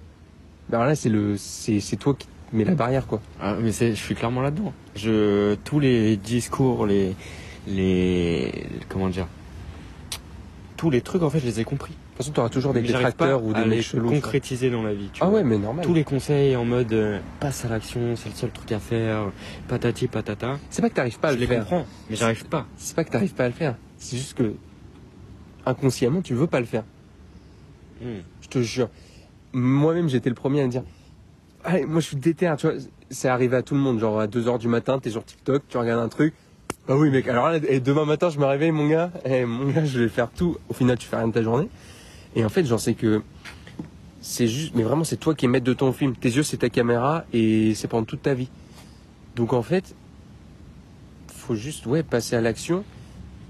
ben là, c'est le, c'est, c'est toi qui mets la barrière, quoi. Ah, mais c'est, je suis clairement là-dedans. Je, tous les discours, les, les, comment dire, tous les trucs, en fait, je les ai compris. De toute façon, tu auras toujours des détracteurs ou à des les mecs chelous. concrétiser dans la vie. Tu Ah vois. ouais, mais normal. Tous les conseils en mode euh, passe à l'action, c'est le seul truc à faire, patati patata. C'est pas que t'arrives pas à je le les faire. comprends, mais j'arrive pas. C'est pas que t'arrives pas à le faire. C'est juste que inconsciemment, tu veux pas le faire. Hmm. Je te jure. Moi-même, j'étais le premier à me dire Allez, moi je suis déter, tu vois. C'est arrivé à tout le monde. Genre à 2h du matin, t'es sur TikTok, tu regardes un truc. Bah oui, mec. Alors là, et demain matin, je me réveille, mon gars. Eh, mon gars, je vais faire tout. Au final, tu fais rien de ta journée. Et en fait, j'en sais que c'est juste, mais vraiment, c'est toi qui es maître de ton film. Tes yeux, c'est ta caméra et c'est pendant toute ta vie. Donc en fait, faut juste, ouais, passer à l'action.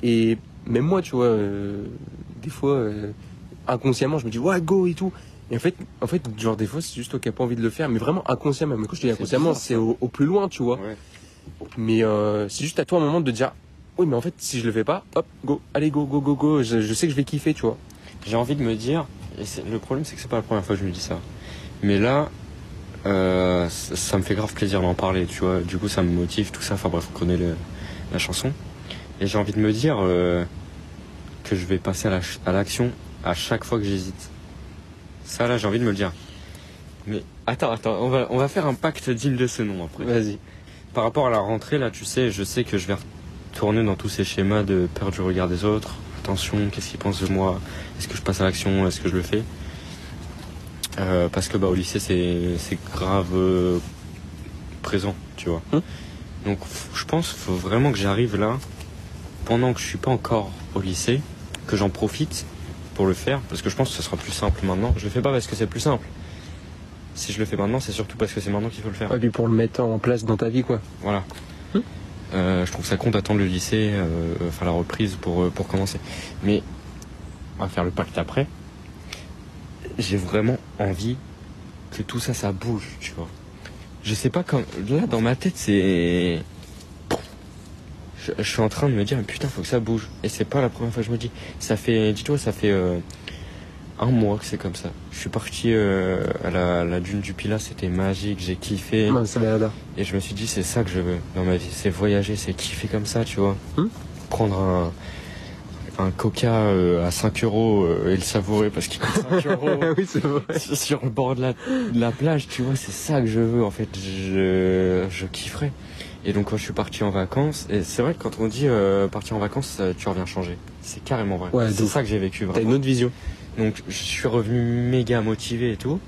Et même moi, tu vois, euh, des fois, euh, inconsciemment, je me dis, ouais, go et tout. Et en fait, en fait, genre, des fois, c'est juste toi qui n'as pas envie de le faire, mais vraiment inconsciemment. Mais quand je te dis inconsciemment, c'est au, au plus loin, tu vois. Ouais. Mais euh, c'est juste à toi un moment de dire, oui, mais en fait, si je le fais pas, hop, go, allez, go, go, go, go. Je, je sais que je vais kiffer, tu vois. J'ai envie de me dire, et le problème c'est que c'est pas la première fois que je me dis ça. Mais là, ça, ça me fait grave plaisir d'en parler, tu vois. Du coup, ça me motive, tout ça. Enfin bref, on connaît le- la chanson. Et j'ai envie de me dire euh, que je vais passer à la ch- à l'action à chaque fois que j'hésite. Ça, là, j'ai envie de me le dire. Mais attends, attends, on va, on va faire un pacte digne de ce nom après. Vas-y. Par rapport à la rentrée, là, tu sais, je sais que je vais retourner dans tous ces schémas de peur du regard des autres. Attention, qu'est-ce qu'ils pensent de moi? Est-ce que je passe à l'action? Est-ce que je le fais? Euh, Parce que bah, au lycée, c'est grave euh, présent, tu vois. Hum. Donc, je pense qu'il faut vraiment que j'arrive là, pendant que je suis pas encore au lycée, que j'en profite pour le faire, parce que je pense que ce sera plus simple maintenant. Je le fais pas parce que c'est plus simple. Si je le fais maintenant, c'est surtout parce que c'est maintenant qu'il faut le faire. Puis pour le mettre en place dans ta vie, quoi. Voilà. Hmm. Euh, je trouve ça con d'attendre le lycée, euh, enfin la reprise pour, euh, pour commencer. Mais on va faire le pacte après. J'ai vraiment envie que tout ça, ça bouge, tu vois. Je sais pas comme. Là, dans ma tête, c'est. Je, je suis en train de me dire, putain, faut que ça bouge. Et c'est pas la première fois que je me dis. Ça fait. Dis-toi, ça fait. euh, un mois que c'est comme ça. Je suis parti euh, à la, la dune du Pilat, c'était magique, j'ai kiffé. Non, Et je me suis dit, c'est ça que je veux dans ma vie. C'est voyager, c'est kiffer comme ça, tu vois. Hmm. Prendre un, un coca euh, à 5 euros euh, et le savourer parce qu'il coûte 5 euros oui, vrai. sur le bord de la, de la plage, tu vois. C'est ça que je veux, en fait. Je, je kifferais. Et donc, quand je suis parti en vacances, et c'est vrai que quand on dit euh, partir en vacances, euh, tu reviens changer. C'est carrément vrai. Ouais, c'est ça que j'ai vécu, T'as une autre vision. Donc, je suis revenu méga motivé et tout.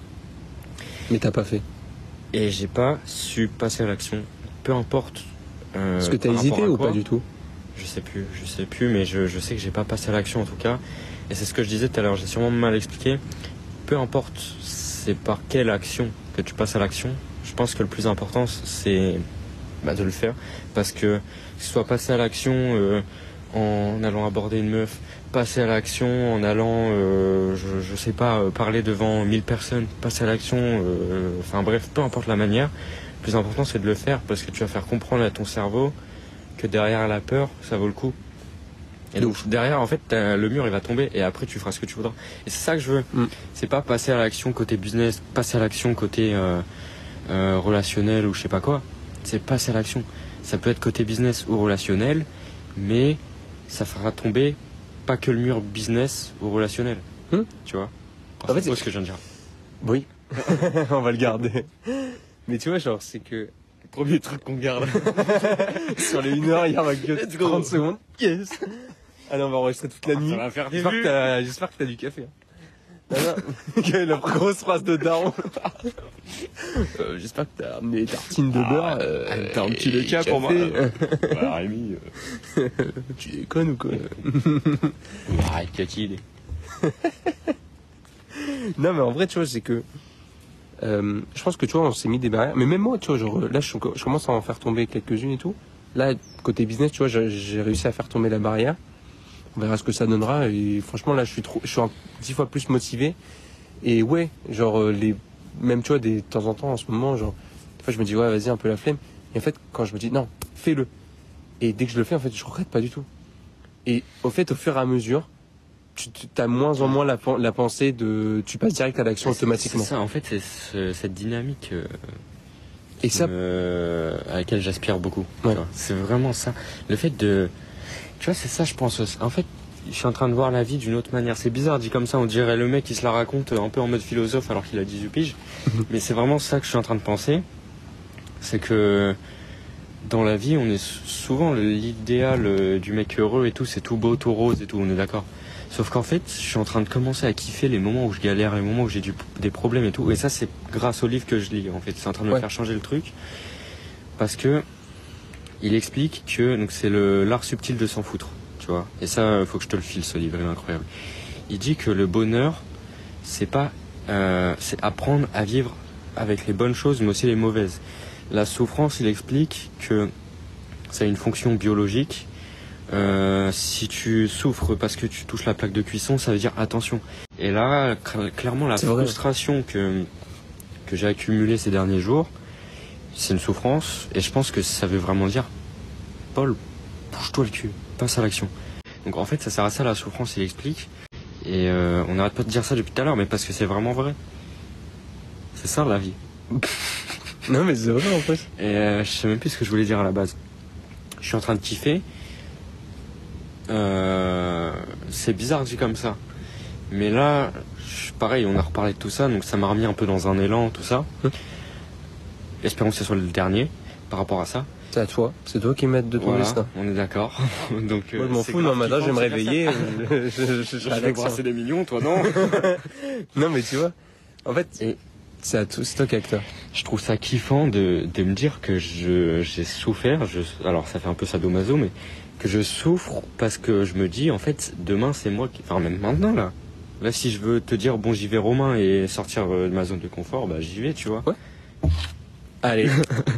Mais t'as pas fait. Et j'ai pas su passer à l'action. Peu importe. euh, Est-ce que t'as hésité ou quoi. pas du tout? Je sais plus, je sais plus, mais je, je sais que j'ai pas passé à l'action en tout cas. Et c'est ce que je disais tout à l'heure, j'ai sûrement mal expliqué. Peu importe c'est par quelle action que tu passes à l'action, je pense que le plus important c'est bah, de le faire. Parce que que ce soit passer à l'action euh, en allant aborder une meuf, passer à l'action en allant, euh, je, je sais pas, euh, parler devant 1000 personnes, passer à l'action, enfin bref, peu importe la manière. Le plus important c'est de le faire parce que tu vas faire comprendre à ton cerveau que derrière la peur, ça vaut le coup. Et donc derrière, en fait, le mur il va tomber et après tu feras ce que tu voudras. Et c'est ça que je veux. Mm. C'est pas passer à l'action côté business, passer à l'action côté euh, euh, relationnel ou je sais pas quoi. C'est passer à l'action. Ça peut être côté business ou relationnel, mais ça fera tomber pas que le mur business ou relationnel. Hmm tu vois? En fait, c'est ce que je viens de dire. Oui. On va le garder. Mais tu vois, genre, c'est que Premier truc qu'on garde. sur les 1 heure, il y aura que Let's go. 30 secondes. Yes. Allez, on va enregistrer toute la nuit. Vues. t'as, j'espère que t'as du café. hein. La grosse phrase de daron. Euh, j'espère que t'as ramené des tartines de beurre. euh, T'as un petit et leca pour moi. café. Bah, Rémi. euh, Tu déconnes ou quoi Arrête, Cathy. il est- Non, mais en vrai, tu vois, c'est que. euh, je pense que tu vois, on s'est mis des barrières. Mais même moi, tu vois, genre, là, je, je commence à en faire tomber quelques-unes et tout. Là, côté business, tu vois, j'ai j'ai réussi à faire tomber la barrière. On verra ce que ça donnera. Et franchement, là, je suis trop, je suis dix fois plus motivé. Et ouais, genre, euh, les, même, tu vois, des, de temps en temps, en ce moment, genre, des fois, je me dis, ouais, vas-y, un peu la flemme. Et en fait, quand je me dis, non, fais-le. Et dès que je le fais, en fait, je regrette pas du tout. Et au fait, au fur et à mesure, tu, tu as moins en moins la, pen- la pensée de, tu passes direct à l'action automatiquement. C'est ça, en fait, c'est ce- cette dynamique euh, Et ça, euh, à laquelle j'aspire beaucoup. Ouais. C'est vraiment ça. Le fait de. Tu vois, c'est ça, je pense. aussi. En fait, je suis en train de voir la vie d'une autre manière. C'est bizarre, dit comme ça, on dirait le mec qui se la raconte un peu en mode philosophe alors qu'il a 18 piges. Mais c'est vraiment ça que je suis en train de penser. C'est que dans la vie, on est sou- souvent l'idéal euh, du mec heureux et tout, c'est tout beau, tout rose et tout, on est d'accord. Sauf qu'en fait, je suis en train de commencer à kiffer les moments où je galère, les moments où j'ai des problèmes et tout. Et ça, c'est grâce au livre que je lis. En fait, c'est en train de me faire changer le truc. Parce que il explique que donc c'est le l'art subtil de s'en foutre, tu vois. Et ça, faut que je te le file, ce livre, il est incroyable. Il dit que le bonheur, c'est pas, euh, c'est apprendre à vivre avec les bonnes choses, mais aussi les mauvaises. La souffrance, il explique que ça a une fonction biologique. Euh, si tu souffres parce que tu touches la plaque de cuisson, ça veut dire attention. Et là, cl- clairement, la frustration que, que j'ai accumulée ces derniers jours, c'est une souffrance. Et je pense que ça veut vraiment dire, Paul, bouge-toi le cul, passe à l'action. Donc en fait, ça sert à ça la souffrance, il explique. Et euh, on n'arrête pas de dire ça depuis tout à l'heure, mais parce que c'est vraiment vrai. C'est ça la vie. non, mais c'est vrai, en fait. Et euh, je sais même plus ce que je voulais dire à la base. Je suis en train de kiffer. Euh, c'est bizarre dit comme ça. Mais là, pareil, on a reparlé de tout ça, donc ça m'a remis un peu dans un élan, tout ça. Espérons que ce soit le dernier par rapport à ça. C'est à toi. C'est toi qui m'aides de ton Voilà, destin. on est d'accord. donc, euh, Moi, je m'en fous. Non, maintenant, je vais me réveiller. euh, Je, je, je, Je serai vais brasser des millions, toi non Non, mais tu vois, en fait, Et- c'est à tout, c'est toi qui es acteur. Je trouve ça kiffant de, de me dire que je, j'ai souffert. Je, alors ça fait un peu sadomaso, mais que je souffre parce que je me dis en fait demain c'est moi qui. Enfin même maintenant là. Là si je veux te dire bon j'y vais Romain et sortir euh, de ma zone de confort, bah j'y vais tu vois. Allez,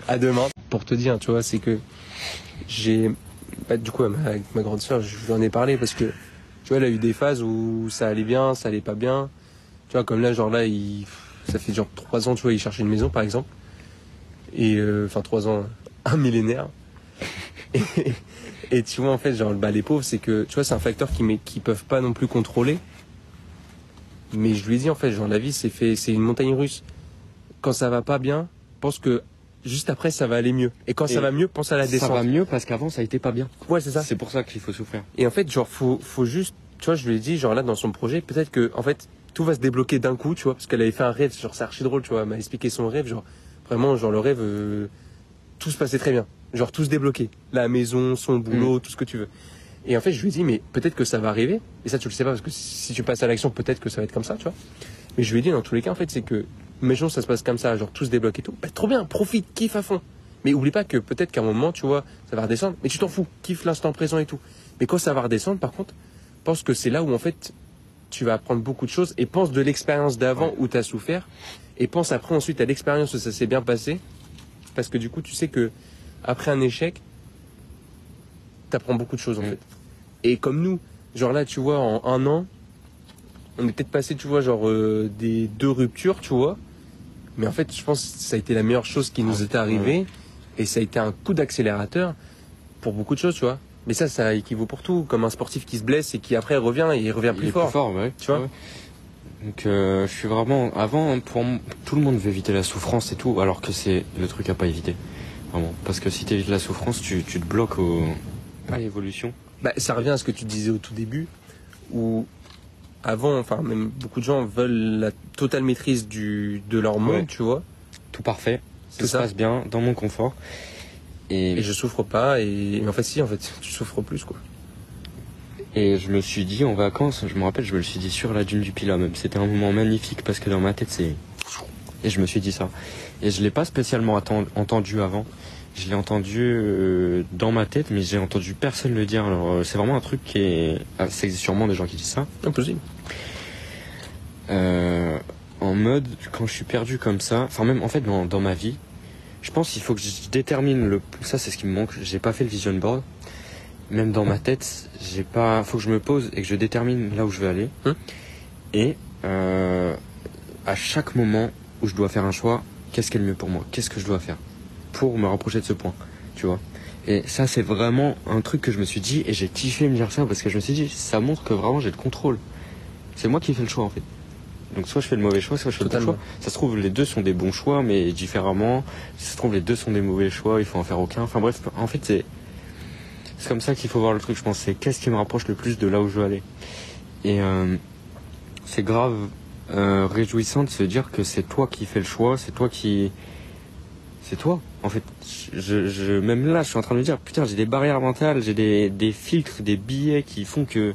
à demain. Pour te dire, tu vois, c'est que j'ai, bah, du coup, avec ma grande sœur, je lui en ai parlé parce que, tu vois, elle a eu des phases où ça allait bien, ça allait pas bien. Tu vois, comme là, genre là, ça fait genre trois ans, tu vois, il cherchait une maison, par exemple. Et, euh, enfin, trois ans, un millénaire. Et, tu vois, en fait, genre, bah, les pauvres, c'est que, tu vois, c'est un facteur qui, qui peuvent pas non plus contrôler. Mais je lui ai dit, en fait, genre, la vie, c'est c'est une montagne russe. Quand ça va pas bien, pense que juste après, ça va aller mieux. Et quand ça va mieux, pense à la ça descente. va mieux parce qu'avant ça été pas bien. Ouais, c'est ça. C'est pour ça qu'il faut souffrir. Et en fait, genre, faut, faut juste, tu vois, je lui ai dit, genre là, dans son projet, peut-être que, en fait, tout va se débloquer d'un coup, tu vois, parce qu'elle avait fait un rêve, genre, c'est archi drôle, tu vois, elle m'a expliqué son rêve, genre, vraiment, genre, le rêve, euh, tout se passait très bien. Genre, tout se débloquait. La maison, son boulot, tout ce que tu veux. Et en fait, je lui ai dit, mais peut-être que ça va arriver. Et ça, tu le sais pas, parce que si tu passes à l'action, peut-être que ça va être comme ça, tu vois. Mais je lui ai dit, dans tous les cas, en fait, c'est que, imaginons, ça se passe comme ça, genre, tout se débloque et tout. Bah, trop bien, profite, kiffe à fond. Mais oublie pas que peut-être qu'à un moment, tu vois, ça va redescendre. Mais tu t'en fous, kiffe l'instant présent et tout. Mais quand ça va redescendre, par contre, pense que c'est là où, en fait, tu vas apprendre beaucoup de choses et pense de l'expérience d'avant Ouais. où tu as souffert et pense après ensuite à l'expérience où ça s'est bien passé. Parce que du coup, tu sais que après un échec, tu apprends beaucoup de choses en Mm. fait. Et comme nous, genre là, tu vois, en un an, on est peut-être passé, tu vois, genre euh, des deux ruptures, tu vois. Mais en fait, je pense que ça a été la meilleure chose qui nous Ouais. était arrivée. Et ça a été un coup d'accélérateur pour beaucoup de choses, tu vois. Mais ça, ça équivaut pour tout. Comme un sportif qui se blesse et qui après revient et il revient Il plus est fort. plus fort, ouais. Tu vois Ouais. Donc euh, je suis vraiment avant pour tout le monde veut éviter la souffrance et tout alors que c'est le truc à pas éviter. Vraiment parce que si tu évites la souffrance, tu, tu te bloques au à l'évolution. Bah, ça revient à ce que tu disais au tout début, où avant, enfin même beaucoup de gens veulent la totale maîtrise du de leur monde, Ouais. tu vois. Tout parfait, tout se passe bien, dans mon confort. Et, Et je souffre pas. Et mais en fait, si, en fait, tu souffres plus, quoi. et je me suis dit en vacances, je me rappelle, je me le suis dit sur la dune du Pilat même. C'était un moment magnifique parce que dans ma tête c'est. Et je me suis dit ça. Et je l'ai pas spécialement entendu avant. Je l'ai entendu euh, dans ma tête, mais j'ai entendu personne le dire. Alors euh, c'est vraiment un truc qui est. Ah, ça existe sûrement des gens qui disent ça. Impossible. Euh, en mode quand je suis perdu comme ça, enfin même en fait dans, dans ma vie, je pense qu'il faut que je détermine le ça c'est ce qui me manque, j'ai pas fait le vision board. Même dans ma tête, j'ai pas faut que je me pose et que je détermine là où je veux aller. Hum. Et à chaque moment où je dois faire un choix, qu'est-ce qui est le mieux pour moi? Qu'est-ce que je dois faire? Pour me rapprocher de ce point, tu vois Et ça c'est vraiment un truc que je me suis dit et j'ai kiffé me dire ça parce que je me suis dit ça montre que vraiment j'ai le contrôle. C'est moi qui fais le choix en fait. Donc soit je fais le mauvais choix, soit je fais le bon Totalement. choix. Ça se trouve les deux sont des bons choix mais différemment. Ça se trouve les deux sont des mauvais choix, il faut en faire aucun. Enfin bref, en fait c'est c'est comme ça qu'il faut voir le truc. Je pense c'est qu'est-ce qui me rapproche le plus de là où je veux aller. Et euh, c'est grave euh, réjouissant de se dire que c'est toi qui fais le choix, c'est toi qui c'est toi. En fait, je, je même là, je suis en train de me dire putain, j'ai des barrières mentales, j'ai des, des filtres, des billets qui font que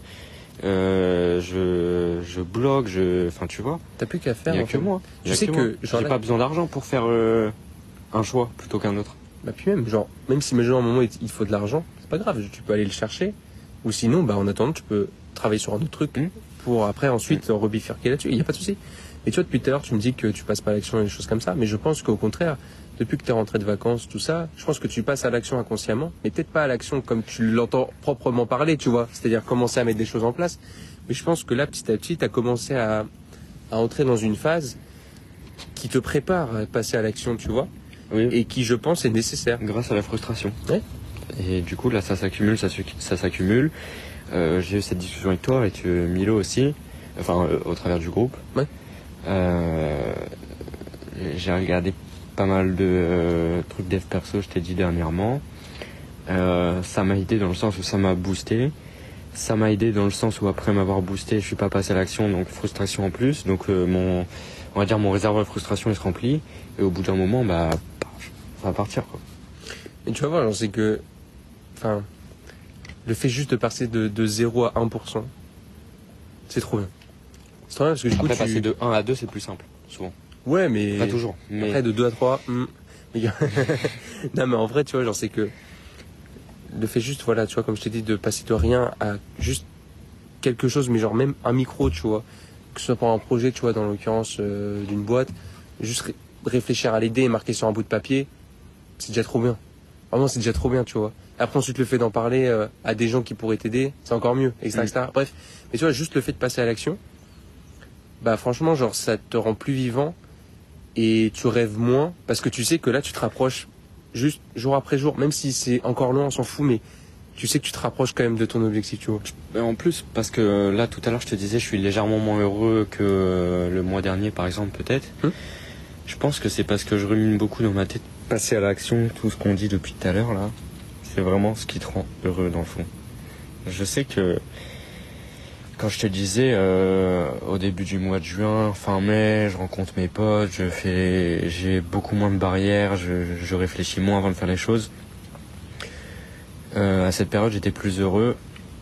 euh, je je bloque, je enfin tu vois. T'as plus qu'à Il faire. n'y a en que fait. moi. Tu Il a sais que que, j'ai pas besoin d'argent pour faire euh, un choix plutôt qu'un autre. Bah puis même, genre, même si imagine à un moment il il faut de l'argent, c'est pas grave, tu peux aller le chercher. Ou sinon, bah en attendant, tu peux travailler sur un autre truc Mm. pour après ensuite rebifurquer là-dessus. Il y a pas de souci. Et tu vois, depuis tout à l'heure, tu me dis que tu passes pas à l'action et des choses comme ça, mais je pense qu'au contraire, depuis que tu es rentré de vacances, tout ça, je pense que tu passes à l'action inconsciemment, mais peut-être pas à l'action comme tu l'entends proprement parler, tu vois, c'est-à-dire commencer à mettre des choses en place. Mais je pense que là, petit à petit, tu as commencé à, à entrer dans une phase qui te prépare à passer à l'action, tu vois, Oui. et qui, je pense, est nécessaire. grâce à la frustration. Ouais. Et du coup, là, ça s'accumule, ça, s'acc- ça s'accumule. Euh, j'ai eu cette discussion avec toi, avec euh, Milo aussi, enfin, euh, au travers du groupe. Ouais. Euh, j'ai regardé pas mal de euh, trucs dev perso, je t'ai dit dernièrement. Euh, ça m'a aidé dans le sens où ça m'a boosté. Ça m'a aidé dans le sens où après m'avoir boosté, je suis pas passé à l'action, donc frustration en plus. Donc euh, mon, on va dire mon réservoir de frustration il se remplit. Et au bout d'un moment, bah, ça va partir quoi. Et tu vas voir, c'est que, enfin, le fait juste de passer de, de 0 à 1%, c'est trop bien. C'est trop bien parce que du coup, Après, tu... passer de 1 à 2, c'est plus simple. Ouais, mais... Pas toujours. Mais Après, de 2 à 3, hmm. Non, mais en vrai, tu vois, genre, c'est que le fait juste, voilà, tu vois, comme je t'ai dit, de passer de rien à juste quelque chose, mais genre même un micro, tu vois, que ce soit pour un projet, tu vois, dans l'occurrence euh, d'une boîte, juste ré- réfléchir à l'idée et marquer sur un bout de papier, c'est déjà trop bien. Vraiment, c'est déjà trop bien, tu vois. Après, ensuite, le fait d'en parler euh, à des gens qui pourraient t'aider, c'est encore mieux, etc., Mm. etc. Bref, mais tu vois, juste le fait de passer à l'action, bah franchement, genre, ça te rend plus vivant et tu rêves moins parce que tu sais que là, tu te rapproches juste jour après jour, même si c'est encore loin, on s'en fout, mais tu sais que tu te rapproches quand même de ton objectif, tu vois. Mais en plus, parce que euh, là, tout à l'heure, je te disais, je suis légèrement moins heureux que euh, le mois dernier, par exemple, peut-être. Hum. Je pense que c'est parce que je rumine beaucoup dans ma tête. Passer à l'action, tout ce qu'on dit depuis tout à l'heure, là, c'est vraiment ce qui te rend heureux, dans le fond. Je sais que quand je te disais, euh, au début du mois de juin, fin mai, je rencontre mes potes, je fais, j'ai beaucoup moins de barrières, je, je réfléchis moins avant de faire les choses. Euh, à cette période, j'étais plus heureux,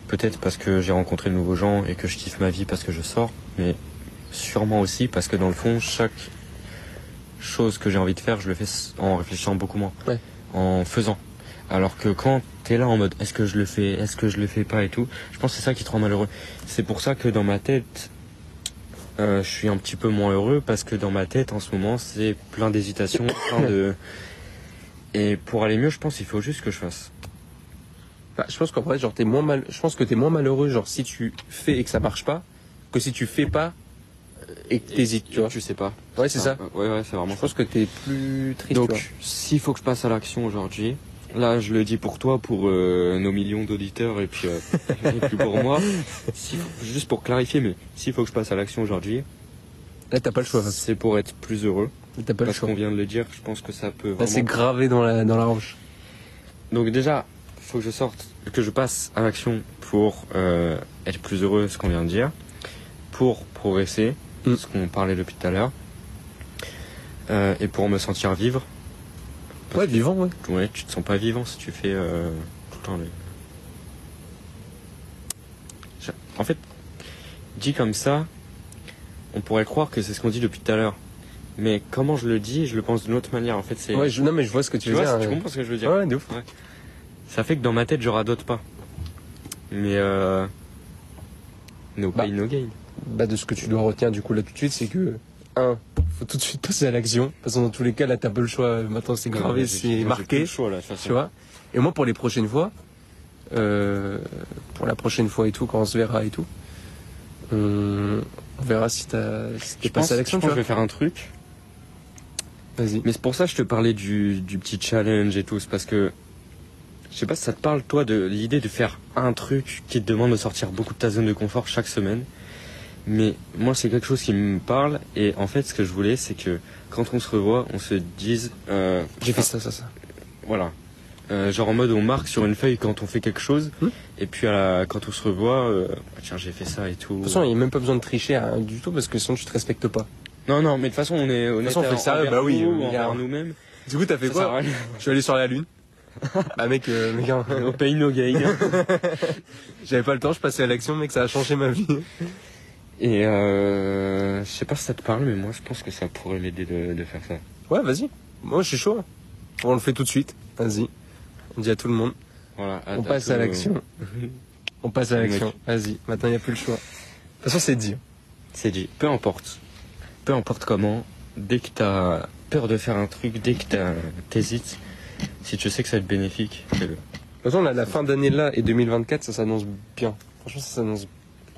peut-être parce que j'ai rencontré de nouveaux gens et que je kiffe ma vie parce que je sors, mais sûrement aussi parce que dans le fond, chaque chose que j'ai envie de faire, je le fais en réfléchissant beaucoup moins, Ouais. en faisant. Alors que quand t'es là en mode est-ce que je le fais, est-ce que je le fais pas et tout, je pense que c'est ça qui te rend malheureux. C'est pour ça que dans ma tête, euh, je suis un petit peu moins heureux parce que dans ma tête en ce moment c'est plein d'hésitations, plein de. Et pour aller mieux, je pense qu'il faut juste que je fasse. Bah, je pense qu'en vrai, genre, t'es moins mal, je pense que t'es moins malheureux, genre, si tu fais et que ça marche pas, que si tu fais pas et que t'hésites, tu vois. Tu sais pas. Ouais, c'est ça. Ouais, ouais, c'est vraiment Je pense que t'es plus triste, Donc, s'il faut que je passe à l'action aujourd'hui, là, je le dis pour toi, pour euh, nos millions d'auditeurs et puis, euh, et puis pour moi, juste pour clarifier, mais s'il faut que je passe à l'action aujourd'hui, Là, t'as pas le choix. c'est pour être plus heureux. T'as pas le Parce choix. qu'on vient de le dire, je pense que ça peut Là, c'est vraiment. gravé dans la, dans la roche. Donc déjà, faut que je sorte, que je passe à l'action pour euh, être plus heureux, ce qu'on vient de dire. pour progresser, Mm. ce qu'on parlait depuis tout à l'heure, euh, et pour me sentir vivre. Ouais, vivant, ouais. Ouais, tu te sens pas vivant si tu fais euh, tout le temps. Je- En fait, dit comme ça, on pourrait croire que c'est ce qu'on dit depuis tout à l'heure. Mais comment je le dis, je le pense d'une autre manière. En fait, c'est. Ouais, je, non, mais je vois ce que tu, tu veux vois, dire. tu ouais. comprends ce que je veux dire Ouais, ouais, de ouf. Ça fait que dans ma tête, je radote pas. Mais euh. No Bah. pain, no gain. Bah, de ce que tu dois retenir du coup là tout de suite, c'est que, un, faut tout de suite passer à l'action. Parce que dans tous les cas, là, t'as pas le choix. Maintenant, c'est gravé, c'est marqué. le choix, là. Tu vois Et moi, pour les prochaines fois, euh, pour la prochaine fois et tout, quand on se verra et tout, on, on verra si t'as si t'es passé à l'action, je tu pense que je vais faire un truc. Vas-y. Mais c'est pour ça que je te parlais du, du petit challenge et tout. C'est parce que. Je sais pas si ça te parle, toi, de l'idée de faire un truc qui te demande de sortir beaucoup de ta zone de confort chaque semaine. Mais moi, c'est quelque chose qui me parle. Et en fait, ce que je voulais, c'est que quand on se revoit, on se dise. euh, J'ai fait ça, ça, ça. Voilà. Euh, genre en mode on marque sur une feuille quand on fait quelque chose. Hmm. Et puis à la- quand on se revoit, euh, Ah, tiens, j'ai fait ça et tout. De toute façon, il n'y a même pas besoin de tricher hein, du tout parce que sinon tu te respectes pas. Non, non, mais de toute façon, on est honnête façon, on fait envers bah oui, nous, euh, envers nous-mêmes. Du coup, t'as fait Ça quoi. Je suis allé sur la lune. bah mec, euh, mec, hein, No pain, no gain. j'avais pas le temps, je passais à l'action, mec, ça a changé ma vie. Et euh, je sais pas si ça te parle, mais moi je pense que ça pourrait m'aider de, de faire ça. Ouais, vas-y. Moi, je suis chaud. On le fait tout de suite. Vas-y. On dit à tout le monde. Voilà. On passe à l'action. On passe à l'action. Vas-y. Maintenant, il n'y a plus le choix. De toute façon, c'est dit. C'est dit. Peu importe. Peu importe comment, dès que t'as peur de faire un truc, dès que t'hésites, si tu sais que ça va être bénéfique, fais-le. De toute façon, là, la fin d'année là et 2024, ça s'annonce bien. Franchement, ça s'annonce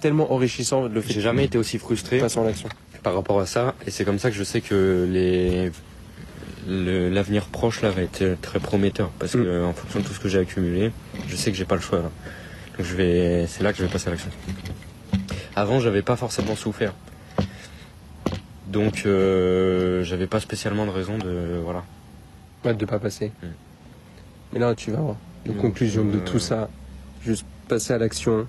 tellement enrichissant le fait J'ai jamais été aussi frustré de passer en action. par rapport à ça, et c'est comme ça que je sais que les le- l'avenir proche là va être très prometteur parce que en fonction de tout ce que j'ai accumulé, je sais que j'ai pas le choix là. Donc je vais, c'est là que je vais passer à l'action. Avant, j'avais pas forcément souffert, donc euh, j'avais pas spécialement de raison de voilà. Ouais, de pas passer. Mm. Mais là, tu vas voir. La Mm. conclusion de Euh. tout ça, juste passer à l'action.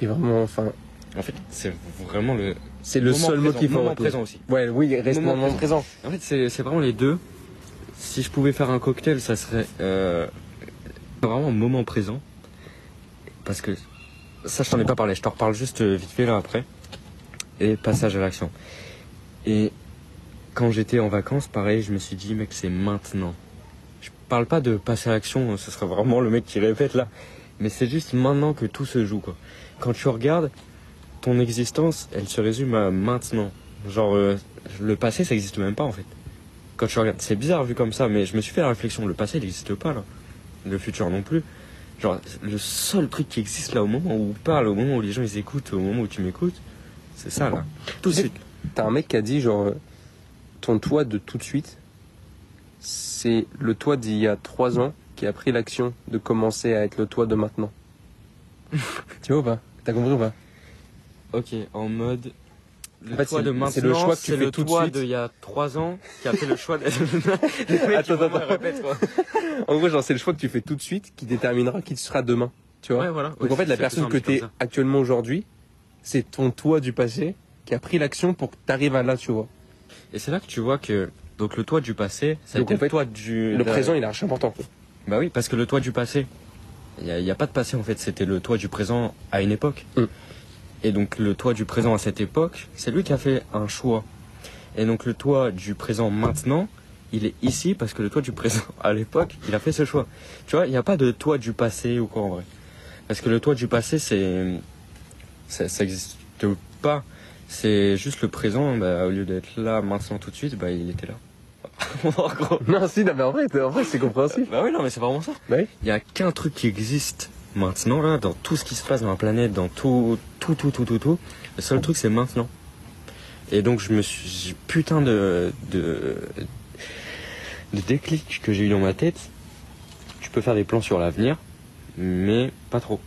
Et vraiment, enfin, En fait, c'est vraiment le c'est le seul mot qu'il faut moment présent aussi. Ouais, oui, reste Moment moment présent. En fait, c'est c'est vraiment les deux. Si je pouvais faire un cocktail, ça serait euh, vraiment moment présent. Parce que ça, je t'en ai pas parlé. Je t'en reparle juste euh, vite fait là après. Et passage à l'action. Et quand j'étais en vacances, pareil, je me suis dit, mec, c'est maintenant. Je parle pas de passer à l'action, ce serait vraiment le mec qui répète là. Mais c'est juste maintenant que tout se joue, quoi. Quand tu regardes, ton existence, elle se résume à maintenant. Genre, euh, le passé, ça existe même pas en fait. Quand tu regardes, c'est bizarre vu comme ça, mais je me suis fait la réflexion, le passé, il n'existe pas là. Le futur non plus. Genre, le seul truc qui existe là au moment où on parle, au moment où les gens ils écoutent, au moment où tu m'écoutes, c'est ça là. Tout de suite. T'as un mec qui a dit, genre, euh, ton toit de tout de suite, c'est le toit d'il y a trois ans qui a pris l'action de commencer à être le toit de maintenant. tu vois ou pas? T'as compris ou pas Ok, en mode. Le En fait, toit c'est- de maintenant, c'est le choix que tu fais le tout de suite. d'il y a 3 ans qui a fait le choix de. Le mec, Attends, il vraiment attends. répète, quoi. En gros, genre, c'est le choix que tu fais tout de suite qui déterminera qui tu seras demain. Tu vois Ouais, voilà. Donc en fait, la personne que tu es actuellement aujourd'hui, c'est ton toi du passé qui a pris l'action pour que tu arrives à là, tu vois. Et c'est là que tu vois que. Donc le toit du passé, ça a été en fait, le toit du. Le présent, il est archi important. Bah oui, parce que le toit du passé, il n'y a, pas de passé en fait, c'était le toit du présent à une époque. Mm. Et donc le toit du présent à cette époque, c'est lui qui a fait un choix. Et donc le toit du présent maintenant, il est ici parce que le toit du présent à l'époque, il a fait ce choix. Tu vois, il n'y a pas de toit du passé ou quoi en vrai. Parce que le toit du passé, c'est. Ça ça existe pas. C'est juste le présent, bah, au lieu d'être là maintenant tout de suite, bah, il était là. en gros. Non, si, non, mais en vrai, en vrai c'est compréhensible. Bah oui, non, mais c'est vraiment ça. Bah oui. Il y a qu'un truc qui existe maintenant, là, dans tout ce qui se passe dans la planète, dans tout, tout, tout, tout, tout, tout. Le seul truc, c'est maintenant. Et donc, je me suis. Putain de. de. de déclic que j'ai eu dans ma tête. Tu peux faire des plans sur l'avenir, mais pas trop.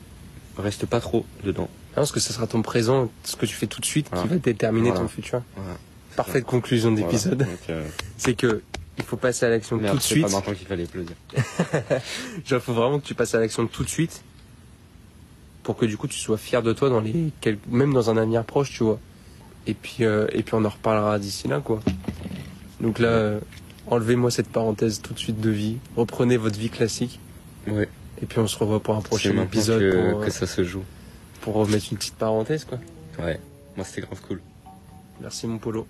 Reste pas trop dedans. parce que ce sera ton présent, ce que tu fais tout de suite, Voilà. qui va déterminer Voilà. ton futur. Voilà. Parfaite conclusion d'épisode. Voilà. Euh, C'est que il faut passer à l'action tout de c'est suite. pas maintenant qu'il fallait applaudir. Genre, il faut vraiment que tu passes à l'action tout de suite. pour que du coup tu sois fier de toi dans les même dans un avenir proche, tu vois. Et puis euh, et puis on en reparlera d'ici là quoi. Donc là, euh, enlevez-moi cette parenthèse tout de suite de vie, reprenez votre vie classique Ouais, et puis on se revoit pour un c'est prochain épisode que, pour, euh, que ça se joue. pour remettre une petite parenthèse quoi. Ouais, moi c'était grave cool. Merci mon polo.